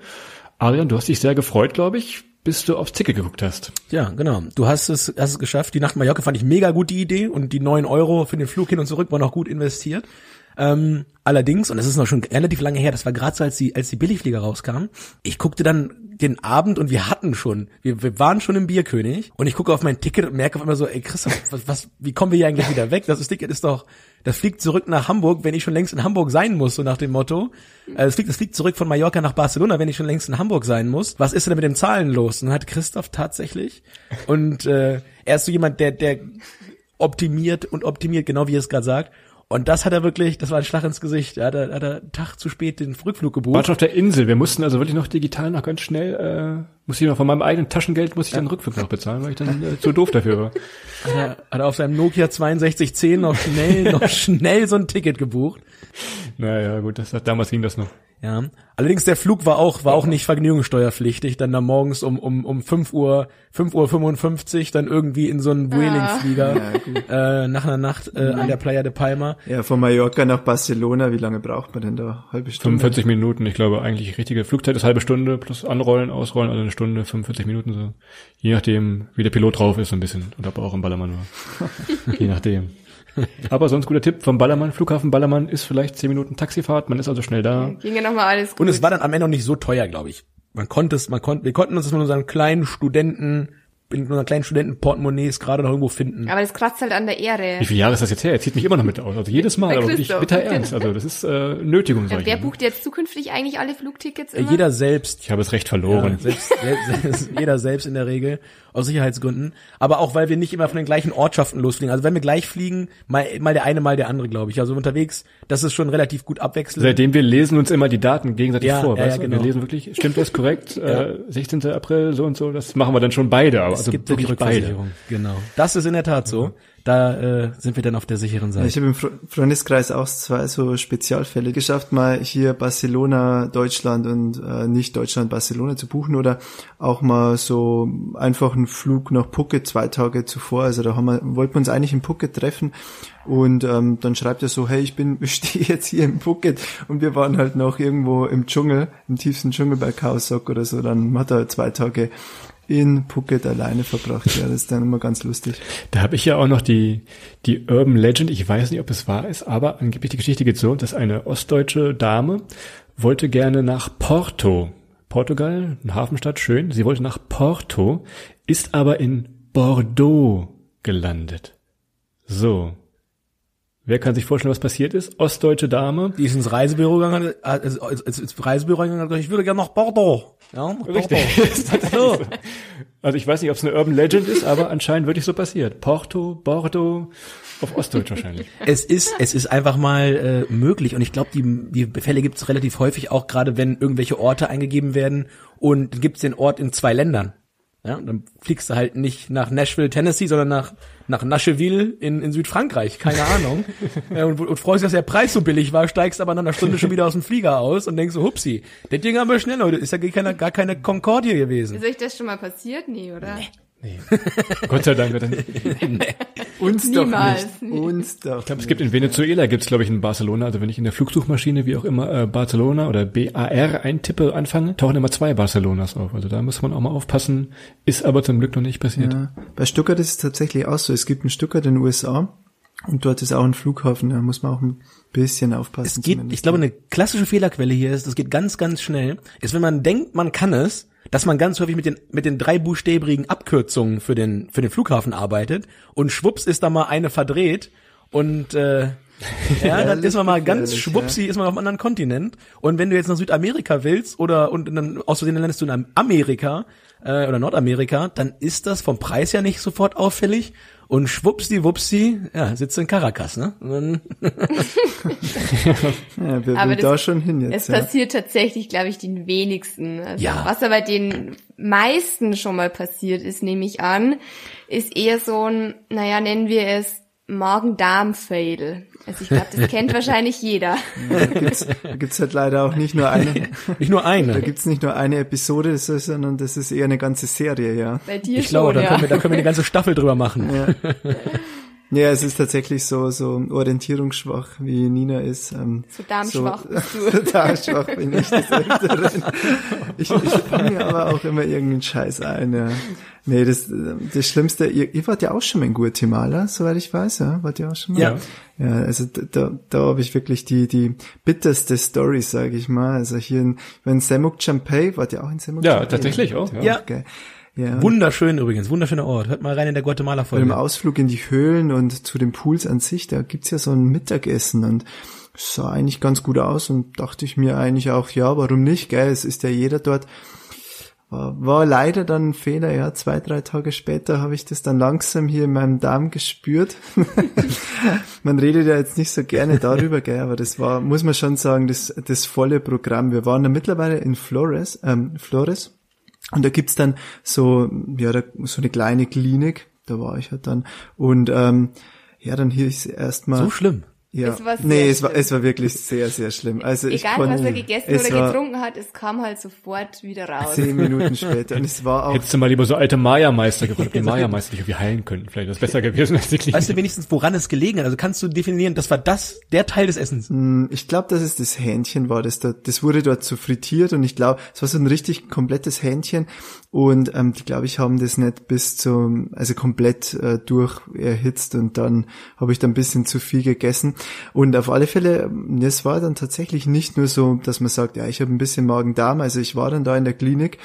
Adrian, du hast dich sehr gefreut, glaube ich, bis du aufs Ticket geguckt hast. Ja, genau. Du hast es, hast es geschafft. Die Nacht Mallorca fand ich mega gut, die Idee. Und die neun Euro für den Flug hin und zurück waren auch gut investiert. Ähm, allerdings, und das ist noch schon relativ lange her, das war gerade so, als die, als die Billigflieger rauskamen, ich guckte dann den Abend und wir hatten schon, wir, wir waren schon im Bierkönig und ich gucke auf mein Ticket und merke auf einmal so, ey Christoph, was, was, wie kommen wir hier eigentlich wieder weg? Das Ticket ist doch, das fliegt zurück nach Hamburg, wenn ich schon längst in Hamburg sein muss, so nach dem Motto. Äh, Es fliegt, es fliegt zurück von Mallorca nach Barcelona, wenn ich schon längst in Hamburg sein muss. Was ist denn mit dem Zahlen los? Und dann hat Christoph tatsächlich und äh, er ist so jemand, der, der optimiert und optimiert, genau wie er es gerade sagt. Und das hat er wirklich, das war ein Schlag ins Gesicht. Er hat, er hat er einen Tag zu spät den Rückflug gebucht. schon auf der Insel. Wir mussten also wirklich noch digital noch ganz schnell, äh, musste ich noch von meinem eigenen Taschengeld, muss ich dann den Rückflug noch bezahlen, weil ich dann äh, zu doof dafür war. Hat er, hat er auf seinem Nokia 6210 noch schnell, noch schnell so ein Ticket gebucht. Naja, gut, das, damals ging das noch. Ja. Allerdings der Flug war auch, war auch nicht vergnügungssteuerpflichtig, dann da morgens um, um, um 5 Uhr, 5 Uhr 55 dann irgendwie in so einen Vueling-Flieger, äh, nach einer Nacht, äh, an der Playa de Palma. Ja, von Mallorca nach Barcelona, wie lange braucht man denn da? Halbe Stunde? 45 Minuten, ich glaube eigentlich richtige Flugzeit ist halbe Stunde plus anrollen, ausrollen, also eine Stunde, 45 Minuten so. Je nachdem, wie der Pilot drauf ist so ein bisschen und ob er auch im Ballermann war. Je nachdem. Aber sonst guter Tipp vom Ballermann, Flughafen Ballermann ist vielleicht 10 Minuten Taxifahrt, man ist also schnell da. Ging ja nochmal alles gut. Und es war dann am Ende noch nicht so teuer, glaube ich. man konnte es, man konnte, wir konnten uns das mit unseren kleinen Studenten in unseren kleinen Studentenportemonnaies gerade noch irgendwo finden. Aber das kratzt halt an der Ehre. Wie viele Jahre ist das jetzt her? Er zieht mich immer noch mit aus. Also jedes Mal, aber wirklich bitter ernst. Also das ist äh, Nötigung, Ja, wer bucht jetzt zukünftig eigentlich alle Flugtickets Äh, immer? Jeder selbst Ich habe es recht verloren. selbst, selbst, jeder selbst in der Regel, aus Sicherheitsgründen. Aber auch, weil wir nicht immer von den gleichen Ortschaften losfliegen. Also wenn wir gleich fliegen, mal, mal der eine, mal der andere, glaube ich. Also unterwegs, das ist schon relativ gut abwechselnd. Seitdem wir lesen uns immer die Daten gegenseitig Ja, vor, ja, weißt ja, du? genau. Wir lesen wirklich, stimmt das korrekt? Äh, 16. April, so und so, das machen wir dann schon beide, aber es also gibt wirklich beide. Rückversicherung. Genau. Das ist in der Tat so. Da äh, sind wir dann auf der sicheren Ja, ich Seite. habe im Fre- Freundeskreis auch zwei so Spezialfälle geschafft, mal hier Barcelona, Deutschland und äh, nicht Deutschland, Barcelona zu buchen oder auch mal so einfach einen Flug nach Phuket zwei Tage zuvor. Also da haben wir, wollten wir uns eigentlich in Phuket treffen und ähm, dann schreibt er so, hey, ich bin, ich stehe jetzt hier in Phuket und wir waren halt noch irgendwo im Dschungel, im tiefsten Dschungel bei Kaosok oder so. Dann hat er zwei Tage in Phuket alleine verbracht. Ja, das ist dann immer ganz lustig. Da habe ich ja auch noch die, die Urban Legend, ich weiß nicht, ob es wahr ist, aber angeblich die Geschichte geht so, dass eine ostdeutsche Dame wollte gerne nach Porto. Portugal, eine Hafenstadt, schön. Sie wollte nach Porto, ist aber in Bordeaux gelandet. So. Wer kann sich vorstellen, was passiert ist? Ostdeutsche Dame. Die ist ins Reisebüro gegangen, ins, ins, ins Reisebüro gegangen und hat gesagt, ich würde gerne nach Bordeaux. Ja, nach Richtig. Bordeaux. so. Also ich weiß nicht, ob es eine Urban Legend ist, aber anscheinend wirklich so passiert. Porto, Bordeaux, auf Ostdeutsch wahrscheinlich. Es ist, es ist einfach mal äh, möglich und ich glaube, die, die Fälle gibt es relativ häufig, auch gerade wenn irgendwelche Orte eingegeben werden und dann gibt es den Ort in zwei Ländern. Ja, und dann fliegst du halt nicht nach Nashville, Tennessee, sondern nach, nach Nashville in, in Südfrankreich, keine Ahnung. ja, und, und freust dich, dass der Preis so billig war, steigst aber nach einer Stunde schon wieder aus dem Flieger aus und denkst so, hupsi, das Ding haben wir schnell, heute ist ja gar keine, gar keine Concorde gewesen. Ist euch das schon mal passiert? Nee, oder? Gott sei Dank. Oder nicht. Uns Niemals. doch nicht. Uns doch. Ich glaube, es gibt in Venezuela, gibt es glaube ich in Barcelona, also wenn ich in der Flugsuchmaschine, wie auch immer, äh, Barcelona oder BAR eintippe, anfange, tauchen immer zwei Barcelonas auf. Also da muss man auch mal aufpassen. Ist aber zum Glück noch nicht passiert. Ja. Bei Stuttgart ist es tatsächlich auch so. Es gibt einen Stuttgart in den USA und dort ist auch ein Flughafen. Da muss man auch ein bisschen aufpassen. Es geht, zumindest. ich glaube, eine klassische Fehlerquelle hier ist, das geht ganz, ganz schnell, ist, wenn man denkt, man kann es, dass man ganz häufig mit den, mit den drei buchstäbigen Abkürzungen für den, für den Flughafen arbeitet und schwupps ist da mal eine verdreht und, äh, ja, dann ist man mal ganz schwuppsi, ist man auf einem anderen Kontinent. Und wenn du jetzt nach Südamerika willst oder und dann aus Versehen landest du in Amerika äh, oder Nordamerika, dann ist das vom Preis ja nicht sofort auffällig. Und schwuppsi, wupsi, ja, sitzt in Caracas, ne? Ja, wer Aber das- da schon hin jetzt? Es Ja. passiert tatsächlich, glaube ich, den wenigsten. Also Ja. Was aber den meisten schon mal passiert ist, nehme ich an, ist eher so ein, naja, nennen wir es Magen-Darm-Fail. Also ich glaube, das kennt wahrscheinlich jeder. Da gibt's, da gibt's halt leider auch nicht nur eine, nicht nur da eine. gibt's nicht nur eine Episode, das ist, sondern das ist eher eine ganze Serie, ja. Bei dir Ich glaube, da ja. können wir, da können wir eine ganze Staffel drüber machen. Ja, es ist tatsächlich so, so orientierungsschwach, wie Nina ist. Ähm, So darmschwach bist du. So darmschwach bin ich Öfteren. Ich, ich fange mir aber auch immer irgendeinen Scheiß ein, ja. Nee, das, das Schlimmste, ihr, ihr wart ja auch schon mal in Guatemala, soweit ich weiß, ja? Wart ihr auch schon mal? Ja. Ja, also da, da, habe ich wirklich die, die bitterste Story, sage ich mal. Also hier in, in Semuk Champey, wart ihr auch in Semuk Ja, tatsächlich auch. Ja. Ja. Geil. Ja. Wunderschön übrigens, wunderschöner Ort. Hört mal rein in der Guatemala-Folge. Ausflug in die Höhlen und zu den Pools an sich, da gibt's ja so ein Mittagessen und es sah eigentlich ganz gut aus und dachte ich mir eigentlich auch, ja, warum nicht, gell, es ist ja jeder dort. War, war leider dann ein Fehler, ja, zwei, drei Tage später habe ich das dann langsam hier in meinem Darm gespürt. man redet ja jetzt nicht so gerne darüber, gell, aber das war, muss man schon sagen, das, das volle Programm. Wir waren da mittlerweile in Flores, ähm, Flores und da gibt's dann so, ja, da, so eine kleine Klinik, da war ich halt dann. Und ähm, ja, dann hier ist erstmal. So schlimm. Ja. Es war sehr nee, es war, schlimm. es war wirklich sehr, sehr schlimm. Also ich Egal, konnte, was er gegessen es oder war getrunken hat, es kam halt sofort wieder raus. Zehn Minuten später. Und es war auch. Hättest du mal lieber so alte Maya-Meister gefragt, ob die Maya-Meister dich irgendwie heilen könnten. Vielleicht wäre das besser gewesen als die Klinik. Weißt du wenigstens, woran es gelegen hat? Also kannst du definieren, das war das, der Teil des Essens. Ich glaube, dass es das Hähnchen war, das da, das wurde dort so frittiert und ich glaube, es war so ein richtig komplettes Hähnchen und ähm, die glaube ich haben das nicht bis zum, also komplett äh, durch erhitzt und dann habe ich da ein bisschen zu viel gegessen Und auf alle Fälle, es war dann tatsächlich nicht nur so, dass man sagt, ja, ich habe ein bisschen Magen-Darm, also ich war dann da in der Klinik,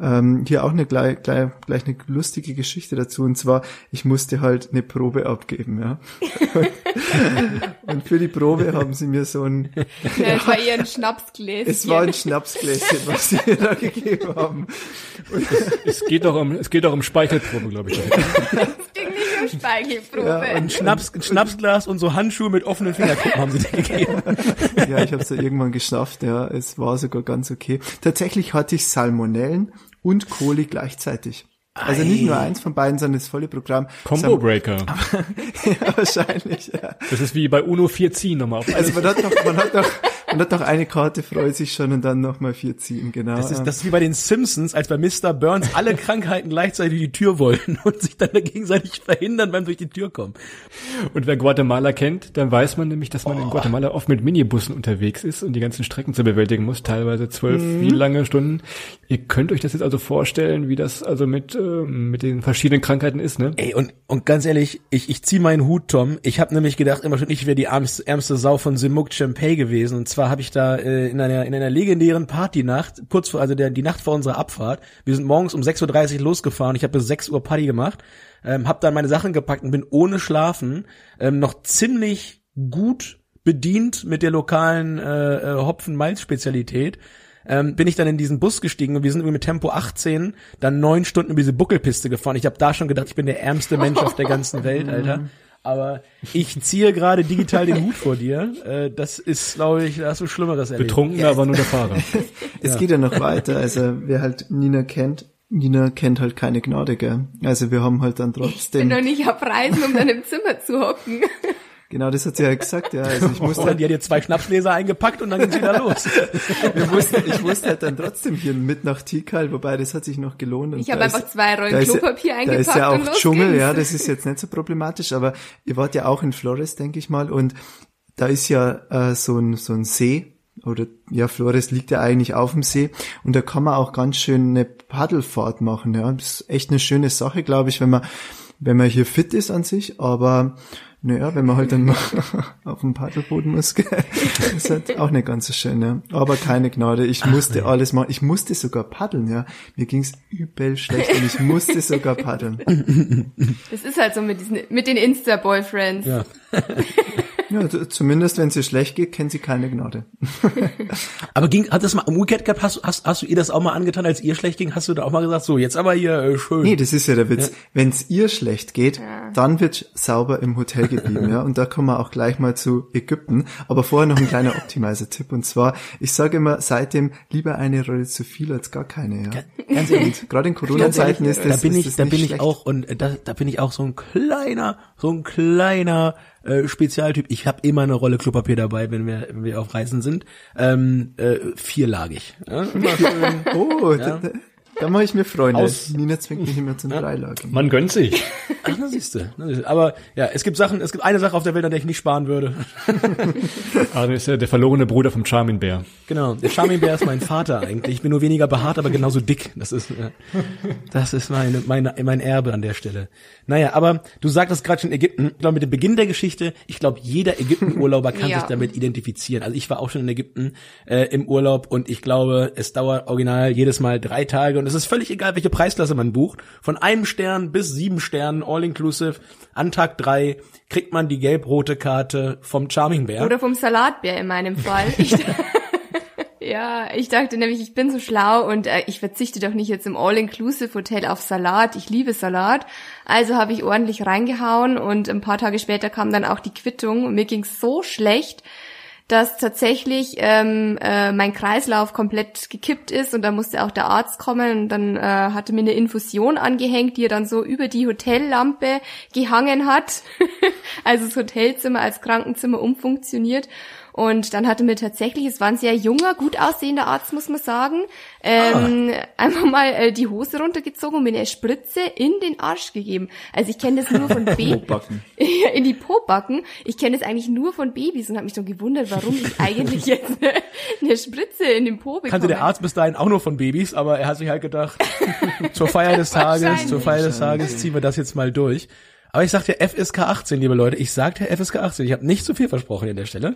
ähm, hier auch eine gleich, gleich, gleich eine lustige Geschichte dazu, und zwar, ich musste halt eine Probe abgeben, ja. und für die Probe haben sie mir so ein... Ja, es war eher ein Schnapsgläschen. Es war ein Schnapsgläschen, was sie mir da gegeben haben. Und Es geht doch um, es geht doch um Speichelprobe, glaube ich. Speichelprobe. Ja, Ein Schnaps, ein Schnapsglas und so Handschuhe mit offenen Fingerkuppen haben sie dir gegeben. ja, ich habe es ja irgendwann geschafft, ja, es war sogar ganz okay. Tatsächlich hatte ich Salmonellen und Coli gleichzeitig. Also nicht nur eins von beiden, sondern das volle Programm. Combo Breaker. ja, wahrscheinlich, ja. Das ist wie bei Uno 4 ziehen nochmal auf. Also man hat doch, man hat doch, hat doch eine Karte, freut sich schon und dann nochmal vier ziehen, genau. Das ist, das ist wie bei den Simpsons, als bei Mr. Burns alle Krankheiten gleichzeitig die Tür wollten und sich dann gegenseitig verhindern beim durch die Tür kommen. Und wer Guatemala kennt, dann weiß man nämlich, dass man in Guatemala oft mit Minibussen unterwegs ist und die ganzen Strecken zu bewältigen muss, teilweise zwölf, wie lange Stunden. Ihr könnt euch das jetzt also vorstellen, wie das also mit, äh, mit den verschiedenen Krankheiten ist, ne? Ey, und, und ganz ehrlich, ich, ich zieh meinen Hut, Tom. Ich habe nämlich gedacht, immer schon, ich wäre die ärmste, ärmste Sau von Simuk Champay gewesen. Und zwar habe ich da äh, in einer in einer legendären Partynacht, kurz vor, also der, die Nacht vor unserer Abfahrt, wir sind morgens um 6.30 Uhr losgefahren, ich habe bis 6 Uhr Party gemacht, ähm, habe dann meine Sachen gepackt und bin ohne Schlafen ähm, noch ziemlich gut bedient mit der lokalen äh, äh, Hopfen-Malz-Spezialität ähm, bin ich dann in diesen Bus gestiegen und wir sind irgendwie mit Tempo 18 dann neun Stunden über diese Buckelpiste gefahren. Ich habe da schon gedacht, ich bin der ärmste Mensch auf der ganzen Welt, Alter. Aber ich ziehe gerade digital den Hut vor dir. Äh, das ist, glaube ich, da hast du Schlimmeres erlebt. Betrunken, aber nur der Fahrer. es geht ja noch weiter. Also wer halt Nina kennt, Nina kennt halt keine Gnade, gell? Also wir haben halt dann Ich bin trotzdem, noch nicht auf Reisen, um dann im Zimmer zu hocken. genau das hat sie ja gesagt, ja. Also ich musste Und die hat dir zwei Schnapsgläser eingepackt und dann ging's wieder los. wir mussten, ich musste halt dann trotzdem hier mit nach Tikal, wobei das hat sich noch gelohnt. Und Ich habe ist- einfach zwei Rollen ist ja- Klopapier Da eingepackt ist ja und auch Dschungel, ging's. ja, das ist jetzt nicht so problematisch, aber ihr wart ja auch in Flores, denke ich mal, und da ist ja äh, so ein so ein See oder ja, Flores liegt ja eigentlich auf dem See und da kann man auch ganz schön eine Paddelfahrt machen, ja. Das ist echt eine schöne Sache, glaube ich, wenn man wenn man hier fit ist an sich, aber naja, wenn man halt dann mal auf dem Paddelboden muss, gell, ist halt auch nicht ganz so schön, ja. Aber keine Gnade, ich musste alles machen. Ich musste sogar paddeln, ja. Mir ging's übel schlecht und ich musste sogar paddeln. Das ist halt so mit diesen, mit den Insta-Boyfriends. Ja. Ja, zumindest wenn es ihr schlecht geht, kennt sie keine Gnade. Aber ging, hat das mal umgekehrt gehabt? Hast, hast, hast du ihr das auch mal angetan, als ihr schlecht ging? Hast du da auch mal gesagt, so, jetzt aber hier äh, schön. Nee, das ist ja der Witz. Wenn es ihr schlecht geht, dann wird sauber im Hotel geblieben, ja. Und da kommen wir auch gleich mal zu Ägypten. Aber vorher noch ein kleiner Optimizer-Tipp. Und zwar, ich sage immer, seitdem lieber eine Rolle zu viel als gar keine, ja. Ganz ehrlich. Gerade in Corona-Zeiten ist das, da bin ich, da bin ich schlecht. auch und äh, da, da bin ich auch so ein kleiner, so ein kleiner äh, Spezialtyp. Ich habe immer eine Rolle Klopapier dabei, wenn wir, wenn wir auf Reisen sind. Ähm, äh, vierlagig. Ja? Immer schön. Oh, da, da, mache ich mir Freunde. Aus- Nina zwingt mich immer zum Dreilagen. Man gönnt sich. Ach, na siehste. Aber ja, es gibt Sachen, es gibt eine Sache auf der Welt, an der ich nicht sparen würde. Ah, das ist ja der verlorene Bruder vom Charmin Bär. Genau. Der Charmin Bär ist mein Vater eigentlich. Ich bin nur weniger behaart, aber genauso dick. Das ist, das ist meine, meine, mein Erbe an der Stelle. Naja, aber du sagtest gerade schon Ägypten. Ich glaube, mit dem Beginn der Geschichte, ich glaube, jeder Ägypten-Urlauber kann Ja. sich damit identifizieren. Also ich war auch schon in Ägypten äh, im Urlaub und ich glaube, es dauert original jedes Mal drei Tage und es ist völlig egal, welche Preisklasse man bucht. Von einem Stern bis sieben Sternen, all inclusive. An Tag drei kriegt man die gelb-rote Karte vom Charming Bär. Oder vom Salatbär in meinem Fall. Ich, ja, ich dachte nämlich, ich bin so schlau und äh, ich verzichte doch nicht jetzt im All-Inclusive-Hotel auf Salat. Ich liebe Salat. Also habe ich ordentlich reingehauen und ein paar Tage später kam dann auch die Quittung und mir ging's so schlecht, dass tatsächlich ähm, äh, mein Kreislauf komplett gekippt ist und da musste auch der Arzt kommen und dann äh, hatte mir eine Infusion angehängt, die er dann so über die Hotellampe gehangen hat. also das Hotelzimmer als Krankenzimmer umfunktioniert. Und dann hatte mir tatsächlich, es war ein sehr junger, gut aussehender Arzt, muss man sagen, ähm, einfach mal äh, die Hose runtergezogen und mir eine Spritze in den Arsch gegeben. Also ich kenne das nur von Babys. In die Pobacken. Ich kenne das eigentlich nur von Babys und habe mich dann gewundert, warum ich eigentlich jetzt eine, eine Spritze in den Po bekomme. kannte der Arzt bis dahin auch nur von Babys, aber er hat sich halt gedacht, zur Feier des Tages, zur Feier des Tages ziehen wir das jetzt mal durch. Aber ich sagte FSK 18, liebe Leute. Ich sagte FSK 18. Ich habe nicht zu viel versprochen an der Stelle.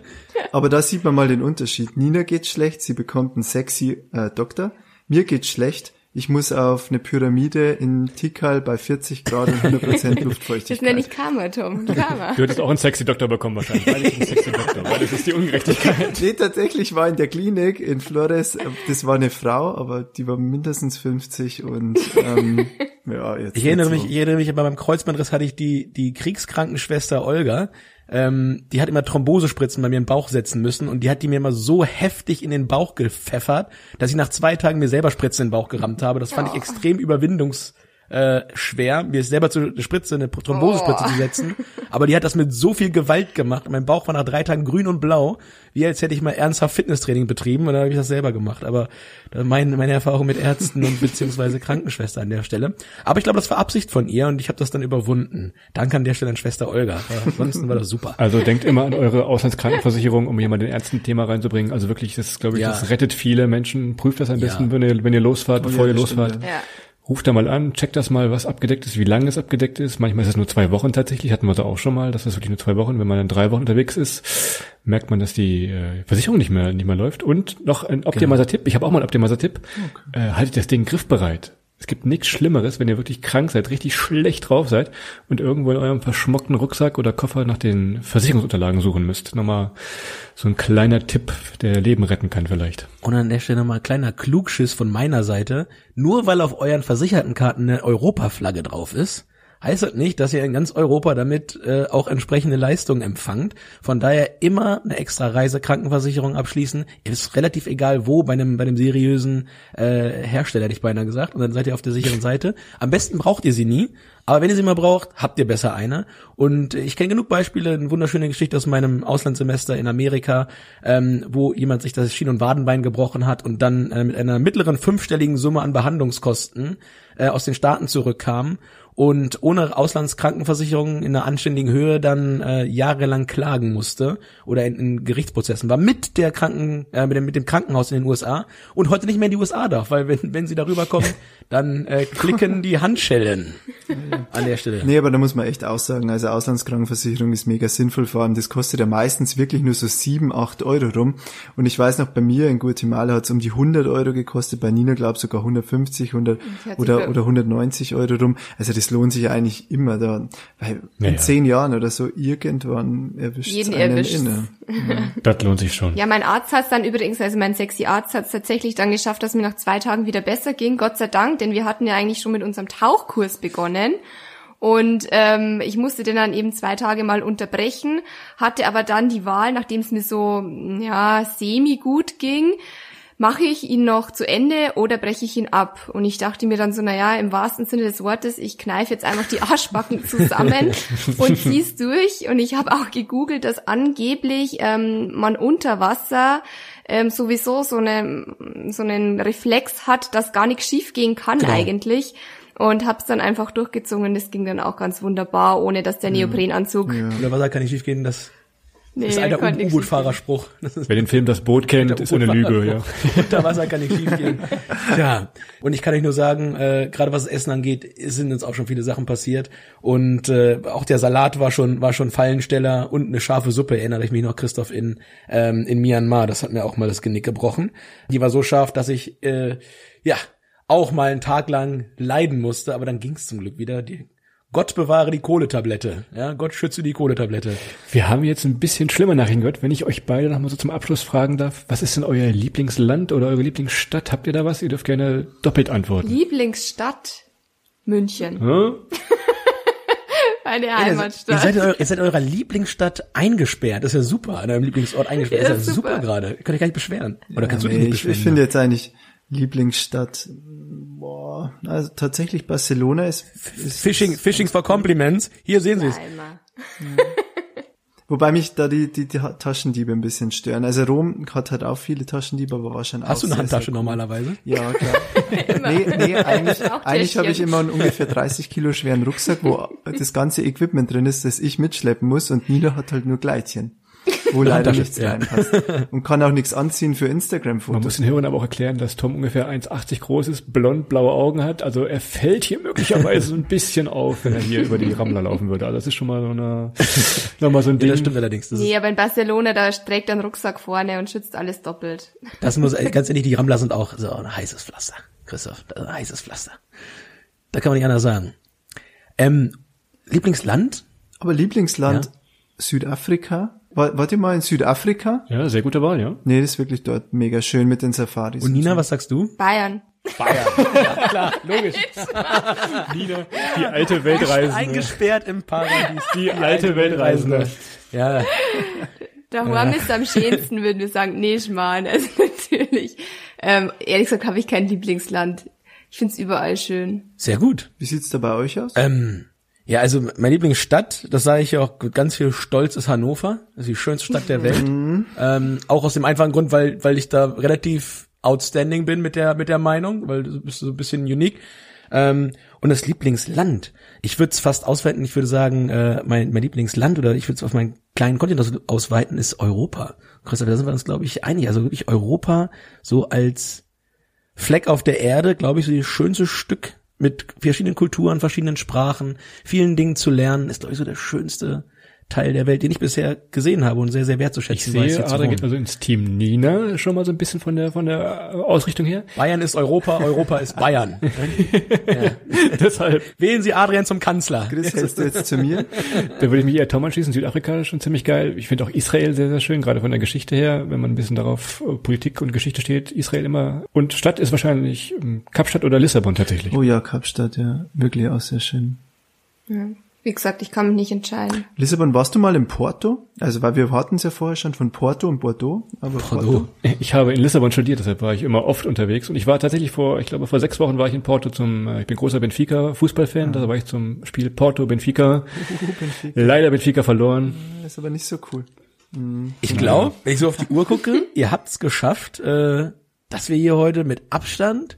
Aber da sieht man mal den Unterschied. Nina geht schlecht, sie bekommt einen sexy äh, Doktor. Mir geht's schlecht. Ich muss auf eine Pyramide in Tikal bei 40 Grad und 100% Luftfeuchtigkeit. Das nenne ich Karma, Tom. Karma. Du hättest auch einen sexy Doktor bekommen wahrscheinlich. Weil ich einen sexy Doktor, weil das ist die Ungerechtigkeit. Nee, tatsächlich war in der Klinik in Flores, das war eine Frau, aber die war mindestens 50 und ähm, ja, jetzt. Ich erinnere mich, ich erinnere mich, aber beim Kreuzbandriss hatte ich die, die Kriegskrankenschwester Olga, ähm, die hat immer Thrombosespritzen bei mir im Bauch setzen müssen und die hat die mir immer so heftig in den Bauch gepfeffert, dass ich nach zwei Tagen mir selber Spritzen in den Bauch gerammt habe. Das fand ich extrem überwindungs äh, schwer, mir selber zu eine Spritze, eine Thrombosespritze Oh. zu setzen. Aber die hat das mit so viel Gewalt gemacht. Mein Bauch war nach drei Tagen grün und blau, wie als hätte ich mal ernsthaft Fitnesstraining betrieben und dann habe ich das selber gemacht. Aber äh, mein, meine Erfahrung mit Ärzten und beziehungsweise Krankenschwester an der Stelle. Aber ich glaube, das war Absicht von ihr und ich habe das dann überwunden. Danke an der Stelle an Schwester Olga. Aber ansonsten war das super. Also denkt immer an eure Auslandskrankenversicherung, um hier mal den Ärzten-Thema reinzubringen. Also wirklich, das glaube ich, Ja. das rettet viele Menschen. Prüft das am Ja. besten, wenn ihr, wenn ihr losfahrt, bevor ja, ihr stimmt, losfahrt. Ja. Ruft da mal an, checkt das mal, was abgedeckt ist, wie lange es abgedeckt ist. Manchmal ist es nur zwei Wochen tatsächlich, hatten wir da auch schon mal, das ist wirklich nur zwei Wochen. Wenn man dann drei Wochen unterwegs ist, merkt man, dass die äh, Versicherung nicht mehr nicht mehr läuft. Und noch ein Optimizer-Tipp, ich habe auch mal einen Optimizer-Tipp, äh, haltet das Ding griffbereit. Es gibt nichts Schlimmeres, wenn ihr wirklich krank seid, richtig schlecht drauf seid und irgendwo in eurem verschmockten Rucksack oder Koffer nach den Versicherungsunterlagen suchen müsst. Nochmal so ein kleiner Tipp, der Leben retten kann vielleicht. Und an der Stelle nochmal ein kleiner Klugschiss von meiner Seite. Nur weil auf euren versicherten Karten eine Europaflagge drauf ist, heißt das nicht, dass ihr in ganz Europa damit äh, auch entsprechende Leistungen empfangt. Von daher immer eine extra Reisekrankenversicherung abschließen. Ist relativ egal wo, bei einem, bei einem seriösen äh, Hersteller, hätte ich beinahe gesagt. Und dann seid ihr auf der sicheren Seite. Am besten braucht ihr sie nie. Aber wenn ihr sie mal braucht, habt ihr besser eine. Und ich kenne genug Beispiele, eine wunderschöne Geschichte aus meinem Auslandssemester in Amerika, ähm, wo jemand sich das Schien- und Wadenbein gebrochen hat und dann äh, mit einer mittleren fünfstelligen Summe an Behandlungskosten äh, aus den Staaten zurückkam und ohne Auslandskrankenversicherung in einer anständigen Höhe dann äh, jahrelang klagen musste oder in, in Gerichtsprozessen war mit der Kranken äh, mit, dem, mit dem Krankenhaus in den USA und heute nicht mehr in die USA darf, weil wenn wenn sie darüber kommen, dann äh, klicken die Handschellen an der Stelle. Nee, aber da muss man echt auch sagen, also Auslandskrankenversicherung ist mega sinnvoll, vor allem das kostet ja meistens wirklich nur so sieben, acht Euro rum. Und ich weiß noch, bei mir in Guatemala hat es um die 100 Euro gekostet, bei Nina glaub sogar 150 100 Die hat sich oder, oder 190 Euro rum. Also das lohnt sich ja eigentlich immer da, weil Ja, in ja. zehn Jahren oder so irgendwann erwischt Jeden einen erwischt's. inne. Das lohnt sich schon. Ja, mein Arzt hat dann übrigens, also mein sexy Arzt hat es tatsächlich dann geschafft, dass mir nach zwei Tagen wieder besser ging, Gott sei Dank, denn wir hatten ja eigentlich schon mit unserem Tauchkurs begonnen. Und ähm, ich musste den dann eben zwei Tage mal unterbrechen, hatte aber dann die Wahl, nachdem es mir so ja semi gut ging, mache ich ihn noch zu Ende oder breche ich ihn ab? Und ich dachte mir dann so, naja, im wahrsten Sinne des Wortes, ich kneife jetzt einfach die Arschbacken zusammen und zieh's durch. Und ich habe auch gegoogelt, dass angeblich ähm, man unter Wasser ähm, sowieso so, eine, so einen Reflex hat, dass gar nichts schief gehen kann Genau. eigentlich. Und hab's dann einfach durchgezogen. Das ging dann auch ganz wunderbar, ohne dass der Neoprenanzug... Oder Wasser kann nicht schief gehen, das Nee, ist alter U-Boot-Fahrerspruch. Das Wer den Film Das Boot kennt, ist eine Lüge, ja. Unter Wasser kann nicht schief gehen. Ja, und ich kann euch nur sagen, äh, gerade was das Essen angeht, sind uns auch schon viele Sachen passiert. Und äh, auch der Salat war schon war schon Fallensteller und eine scharfe Suppe, erinnere ich mich noch, Christoph, in, ähm, in Myanmar. Das hat mir auch mal das Genick gebrochen. Die war so scharf, dass ich äh, ja auch mal einen Tag lang leiden musste, aber dann ging's zum Glück wieder. Die, Gott bewahre die Kohletablette. Ja, Gott schütze die Kohletablette. Wir haben jetzt ein bisschen schlimmer Nachrichten gehört. Wenn ich euch beide noch mal so zum Abschluss fragen darf, was ist denn euer Lieblingsland oder eure Lieblingsstadt? Habt ihr da was? Ihr dürft gerne doppelt antworten. Lieblingsstadt München, Hm? meine Ihr seid, Heimatstadt. in eurer- ihr seid in eurer Lieblingsstadt eingesperrt. Das ist ja super. An eurem Lieblingsort eingesperrt. Ja, das ist ja super, super. gerade. Ihr könnt euch gar nicht beschweren. Oder kannst du dich nicht ich, beschweren? ich finde jetzt eigentlich Lieblingsstadt, boah, also tatsächlich Barcelona ist, ist Fishing, Fishing for Compliments. Hier sehen Sie es. Wobei mich da die, die, die Taschendiebe ein bisschen stören. Also Rom hat halt auch viele Taschendiebe, aber war schon Hast du auch eine sehr, Handtasche sehr cool. normalerweise? Ja, klar. nee, nee, eigentlich, Auch eigentlich habe ich immer einen ungefähr 30 Kilo schweren Rucksack, wo das ganze Equipment drin ist, das ich mitschleppen muss und Nina hat halt nur Gleitchen. Wo leider nichts ja. reinpasst. Und kann auch nichts anziehen für Man Instagram-Fotos. muss den Hörern aber auch erklären, dass Tom ungefähr 1,80 groß ist, blond, blaue Augen hat. Also er fällt hier möglicherweise so ein bisschen auf, wenn er hier über die Rammler laufen würde. Also das ist schon mal so eine, nochmal so ein Ja, Ding. das stimmt allerdings. Das, Nee, aber in Barcelona, da trägt er einen Rucksack vorne und schützt alles doppelt. das muss, ganz ehrlich, die Rammler sind auch so ein heißes Pflaster. Christoph, das ist ein heißes Pflaster. Da kann man nicht anders sagen. Ähm, Lieblingsland? Aber Lieblingsland Ja. Südafrika. War, wart ihr mal in Südafrika? Ja, sehr gute Wahl, ja. Nee, das ist wirklich dort mega schön mit den Safaris. Und Nina, so. was sagst du? Bayern. Klar, logisch. Nina, die alte Weltreisende. Eingesperrt im Paradies. Die alte Weltreisende. Ja, Daheim ist am schönsten, würden wir sagen. Nee, Schmarrn, also natürlich. Ähm, ehrlich gesagt habe ich kein Lieblingsland. Ich find's überall schön. sehr gut. Wie sieht's da bei euch aus? Ähm, ja, also meine Lieblingsstadt, das sage ich ja auch mit ganz viel Stolz, ist Hannover. Das ist die schönste Stadt der Welt. ähm, auch aus dem einfachen Grund, weil, weil ich da relativ outstanding bin mit der, mit der Meinung, weil du bist so ein bisschen unique. Ähm, und das Lieblingsland. Ich würde es fast ausweiten, ich würde sagen, äh, mein, mein Lieblingsland oder ich würde es auf meinen kleinen Kontinent aus, ausweiten, ist Europa. Christoph, da sind wir uns, glaube ich, einig. Also wirklich Europa so als Fleck auf der Erde, glaube ich, so das schönste Stück mit verschiedenen Kulturen, verschiedenen Sprachen, vielen Dingen zu lernen, ist, glaube ich, so der schönste Teil der Welt, den ich bisher gesehen habe und sehr, sehr Ich wertzuschätzen weiß, sehe, hier zu Ada geht also ins Team Nina schon mal so ein bisschen von der, von der Ausrichtung her. Bayern ist Europa, Europa ist Bayern. Deshalb, Wählen Sie Adrian zum Kanzler. Chris, hältst du jetzt zu mir? da würde ich mich eher Tom anschließen. Südafrika ist schon ziemlich geil. Ich finde auch Israel sehr, sehr schön, gerade von der Geschichte her, wenn man ein bisschen darauf äh, Politik und Geschichte steht. Israel immer. Und Stadt ist wahrscheinlich ähm, Kapstadt oder Lissabon tatsächlich. Oh ja, Kapstadt, ja. Wirklich auch sehr schön. Wie gesagt, ich kann mich nicht entscheiden. Lissabon, warst du mal in Porto? Also, weil wir hatten es ja vorher schon von Porto und Bordeaux, aber Porto. Ich habe in Lissabon studiert, deshalb war ich immer oft unterwegs. Und ich war tatsächlich vor, ich glaube, vor sechs Wochen war ich in Porto zum, äh, ich bin großer Benfica-Fußballfan, da war ich zum Spiel Porto, Benfica. Leider Benfica verloren. ist aber nicht so cool. Ich glaube, wenn ich so auf die Uhr gucke, ihr habt's geschafft, äh, dass wir hier heute mit Abstand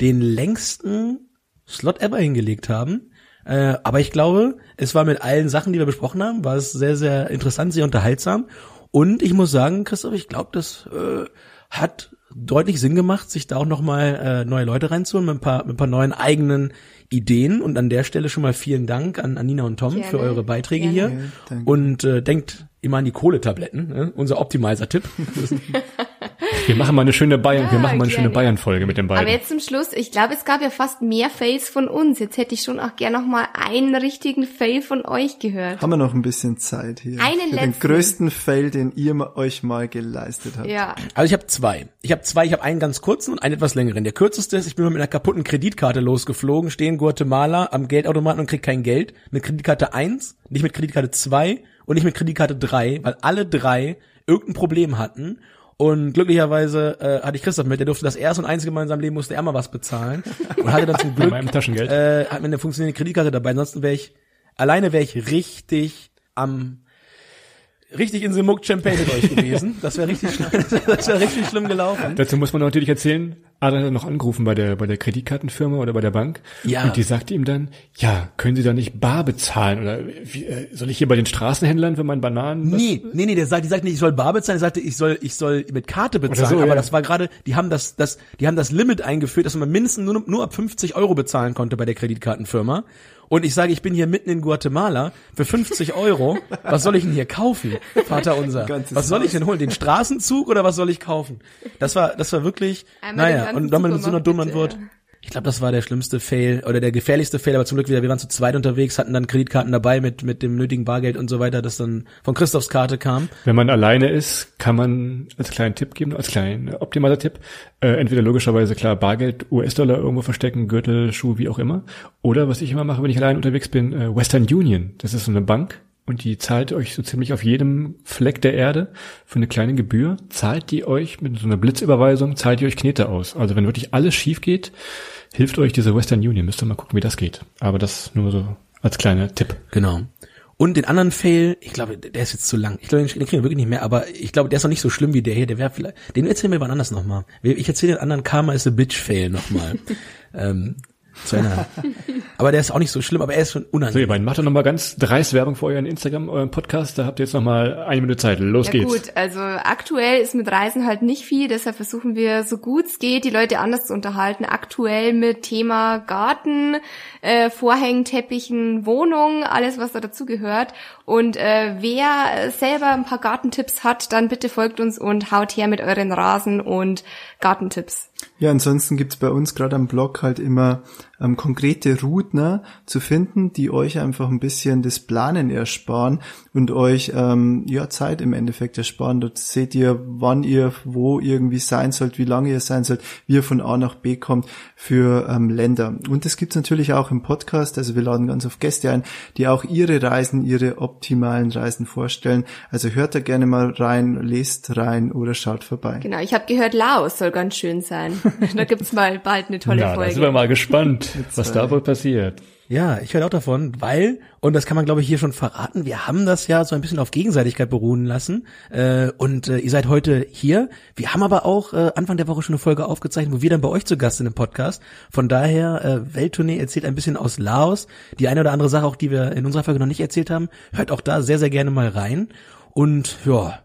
den längsten Slot ever hingelegt haben. Äh, aber ich glaube, es war mit allen Sachen, die wir besprochen haben, war es sehr, sehr interessant, sehr unterhaltsam. Und ich muss sagen, Christoph, ich glaube, das äh, hat deutlich Sinn gemacht, sich da auch nochmal äh, neue Leute reinzuholen mit ein paar, mit ein paar neuen eigenen Ideen. Und an der Stelle schon mal vielen Dank an, an Nina und Tom Gerne. für eure Beiträge Gerne. hier. danke. Und äh, denkt immer an die Kohletabletten, ne? unser Optimizer-Tipp. Wir machen mal eine schöne Bayern, Ja, wir machen mal eine schöne gerne. Bayern-Folge mit den beiden. Aber jetzt zum Schluss, ich glaube, es gab ja fast mehr Fails von uns. Jetzt hätte ich schon auch gern noch mal einen richtigen Fail von euch gehört. Haben wir noch ein bisschen Zeit hier. Einen Für den letzten. größten Fail, den ihr euch mal geleistet habt. Ja. Also ich habe zwei. Ich habe zwei, ich habe einen ganz kurzen und einen etwas längeren. Der kürzeste ist, ich bin mal mit einer kaputten Kreditkarte losgeflogen, stehe in Guatemala am Geldautomaten und krieg kein Geld. Mit Kreditkarte 1, nicht mit Kreditkarte 2 und nicht mit Kreditkarte 3, weil alle drei irgendein Problem hatten. Und glücklicherweise äh, hatte ich Christoph mit, der durfte das erste und einzige Mal in seinem Leben, musste er mal was bezahlen. Und hatte dann zum Glück meinem Taschengeld. äh, hat mir eine funktionierende Kreditkarte dabei. Ansonsten wäre ich, alleine wäre ich richtig am, richtig in Simuk Champagne mit euch gewesen. Das wäre richtig, schlimm- das wäre richtig schlimm gelaufen. Dazu muss man natürlich erzählen, Adrian hat noch angerufen bei der, bei der Kreditkartenfirma oder bei der Bank. Ja. Und die sagte ihm dann, ja, können Sie da nicht bar bezahlen? Oder wie, äh, soll ich hier bei den Straßenhändlern für meinen Bananen? Nee, nee, nee, der sagt, die sagt nicht, ich soll bar bezahlen, der sagte, ich soll, ich soll mit Karte bezahlen, so, aber ja. das war gerade, die haben das, das, die haben das Limit eingeführt, dass man mindestens nur, nur ab 50 Euro bezahlen konnte bei der Kreditkartenfirma. Und ich sage, ich bin hier mitten in Guatemala für 50 Euro. Was soll ich denn hier kaufen, Vater unser? Was soll ich denn holen? Den Straßenzug oder was soll ich kaufen? Das war, das war wirklich, Einmal naja, und man mit so einer dummen. Antwort, ich glaube, das war der schlimmste Fail oder der gefährlichste Fail, aber zum Glück wieder, wir waren zu zweit unterwegs, hatten dann Kreditkarten dabei mit, mit dem nötigen Bargeld und so weiter, das dann von Christophs Karte kam. Wenn man alleine ist, kann man als kleinen Tipp geben, als kleinen optimaler Tipp, äh, entweder logischerweise klar Bargeld, US-Dollar irgendwo verstecken, Gürtel, Schuh, wie auch immer. Oder was ich immer mache, wenn ich allein unterwegs bin, äh, Western Union. Das ist so eine Bank und die zahlt euch so ziemlich auf jedem Fleck der Erde für eine kleine Gebühr, zahlt die euch mit so einer Blitzüberweisung, zahlt die euch Knete aus. Also wenn wirklich alles schief geht, hilft euch diese Western Union. Müsst ihr mal gucken, wie das geht. Aber das nur so als kleiner Tipp. Genau. Und den anderen Fail, ich glaube, der ist jetzt zu lang. Ich glaube, den kriegen wir wirklich nicht mehr, aber ich glaube, der ist noch nicht so schlimm wie der hier. Der wäre vielleicht, den erzählen wir wann anders nochmal. Ich erzähle den anderen Karma is a Bitch Fail nochmal. ähm, Zweieinhalb. aber der ist auch nicht so schlimm, aber er ist schon So, unangenehm. ihr beiden macht doch nochmal ganz dreist Werbung für euren Instagram, euren Podcast. Da habt ihr jetzt nochmal eine Minute Zeit. Los Ja geht's. gut, also aktuell ist mit Reisen halt nicht viel, deshalb versuchen wir so gut es geht, die Leute anders zu unterhalten. Aktuell mit Thema Garten, äh, Vorhängen, Teppichen, Wohnung, alles was da dazugehört. Und äh, wer selber ein paar Gartentipps hat, dann bitte folgt uns und haut her mit euren Rasen und Gartentipps. Ja, ansonsten gibt's bei uns gerade am Blog halt immer ähm, konkrete Routen zu finden, die euch einfach ein bisschen das Planen ersparen und euch ähm, ja Zeit im Endeffekt ersparen. Dort seht ihr, wann ihr wo irgendwie sein sollt, wie lange ihr sein sollt, wie ihr von A nach B kommt für ähm, Länder. Und das gibt's natürlich auch im Podcast. Also wir laden ganz oft Gäste ein, die auch ihre Reisen, ihre optimalen Reisen vorstellen. Also hört da gerne mal rein, lest rein oder schaut vorbei. Genau, ich habe gehört, Laos soll ganz schön sein. da gibt's mal bald eine tolle Na, da Folge. sind wir mal gespannt, was da wohl passiert. Ja, ich höre auch davon, weil, und das kann man glaube ich hier schon verraten, wir haben das ja so ein bisschen auf Gegenseitigkeit beruhen lassen äh, und äh, ihr seid heute hier. Wir haben aber auch äh, Anfang der Woche schon eine Folge aufgezeichnet, wo wir dann bei euch zu Gast sind im Podcast. Von daher, äh, Welttournee erzählt ein bisschen aus Laos. Die eine oder andere Sache auch, die wir in unserer Folge noch nicht erzählt haben, hört auch da sehr, sehr gerne mal rein. Und ja,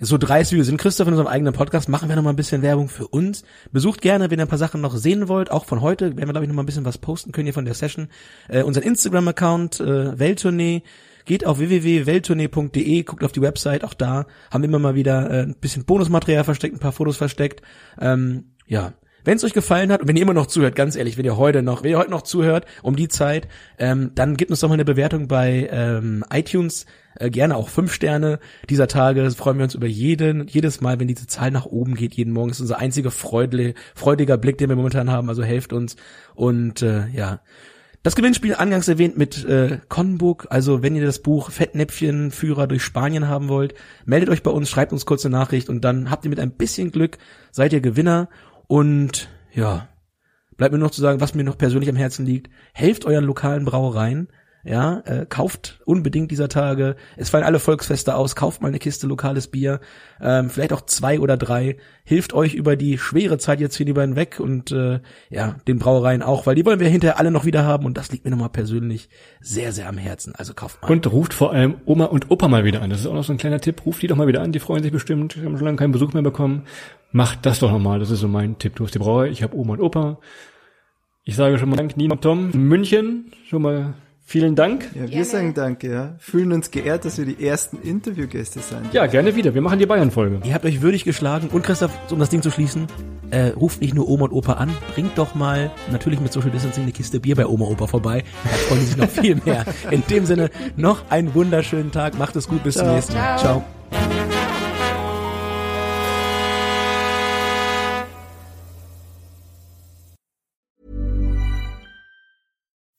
so dreist wie wir sind, Christoph, in unserem eigenen Podcast, machen wir noch mal ein bisschen Werbung für uns. Besucht gerne, wenn ihr ein paar Sachen noch sehen wollt, auch von heute, werden wir, glaube ich, noch mal ein bisschen was posten können hier von der Session. Äh, unseren Instagram-Account, äh, Welttournee, geht auf www.welttournee.de, guckt auf die Website, auch da haben wir immer mal wieder äh, ein bisschen Bonusmaterial versteckt, ein paar Fotos versteckt. Ähm, ja, wenn es euch gefallen hat und wenn ihr immer noch zuhört, ganz ehrlich, wenn ihr heute noch, wenn ihr heute noch zuhört um die Zeit, ähm, dann gebt uns doch mal eine Bewertung bei ähm, iTunes, äh, gerne auch fünf Sterne dieser Tage. Das freuen wir uns über jeden, jedes Mal, wenn diese Zahl nach oben geht, jeden Morgen. Das ist unser einziger freudle, freudiger Blick, den wir momentan haben. Also helft uns und äh, ja. Das Gewinnspiel angangs erwähnt mit äh, Conbook, also wenn ihr das Buch Fettnäpfchenführer durch Spanien haben wollt, meldet euch bei uns, schreibt uns kurze Nachricht und dann habt ihr mit ein bisschen Glück, seid ihr Gewinner und ja, bleibt mir noch zu sagen, was mir noch persönlich am Herzen liegt, helft euren lokalen Brauereien, ja, äh, kauft unbedingt dieser Tage. Es fallen alle Volksfeste aus. Kauft mal eine Kiste lokales Bier, ähm, vielleicht auch zwei oder drei. Hilft euch über die schwere Zeit jetzt hier lieber hinweg und äh, ja, den Brauereien auch, weil die wollen wir hinterher alle noch wieder haben und das liegt mir nochmal persönlich sehr, sehr am Herzen. Also kauft mal. Und ruft vor allem Oma und Opa mal wieder an. Das ist auch noch so ein kleiner Tipp. Ruft die doch mal wieder an. Die freuen sich bestimmt. Die haben schon lange keinen Besuch mehr bekommen. Macht das doch nochmal. Das ist so mein Tipp. Du hast die Brauerei. Ich habe Oma und Opa. Ich sage schon mal Dank, Nina Tom. München. Schon mal vielen Dank. Ja, wir Gerne. sagen danke, ja. Fühlen uns geehrt, dass wir die ersten Interviewgäste sein. Ja, gerne wieder. Wir machen die Bayern-Folge. Ihr habt euch würdig geschlagen und Christoph, um das Ding zu schließen, äh, ruft nicht nur Oma und Opa an, bringt doch mal natürlich mit Social Distancing eine Kiste Bier bei Oma und Opa vorbei. Da freuen die sich noch viel mehr. In dem Sinne, noch einen wunderschönen Tag. Macht es gut, bis zum Ciao. nächsten Mal. Ciao. Ciao.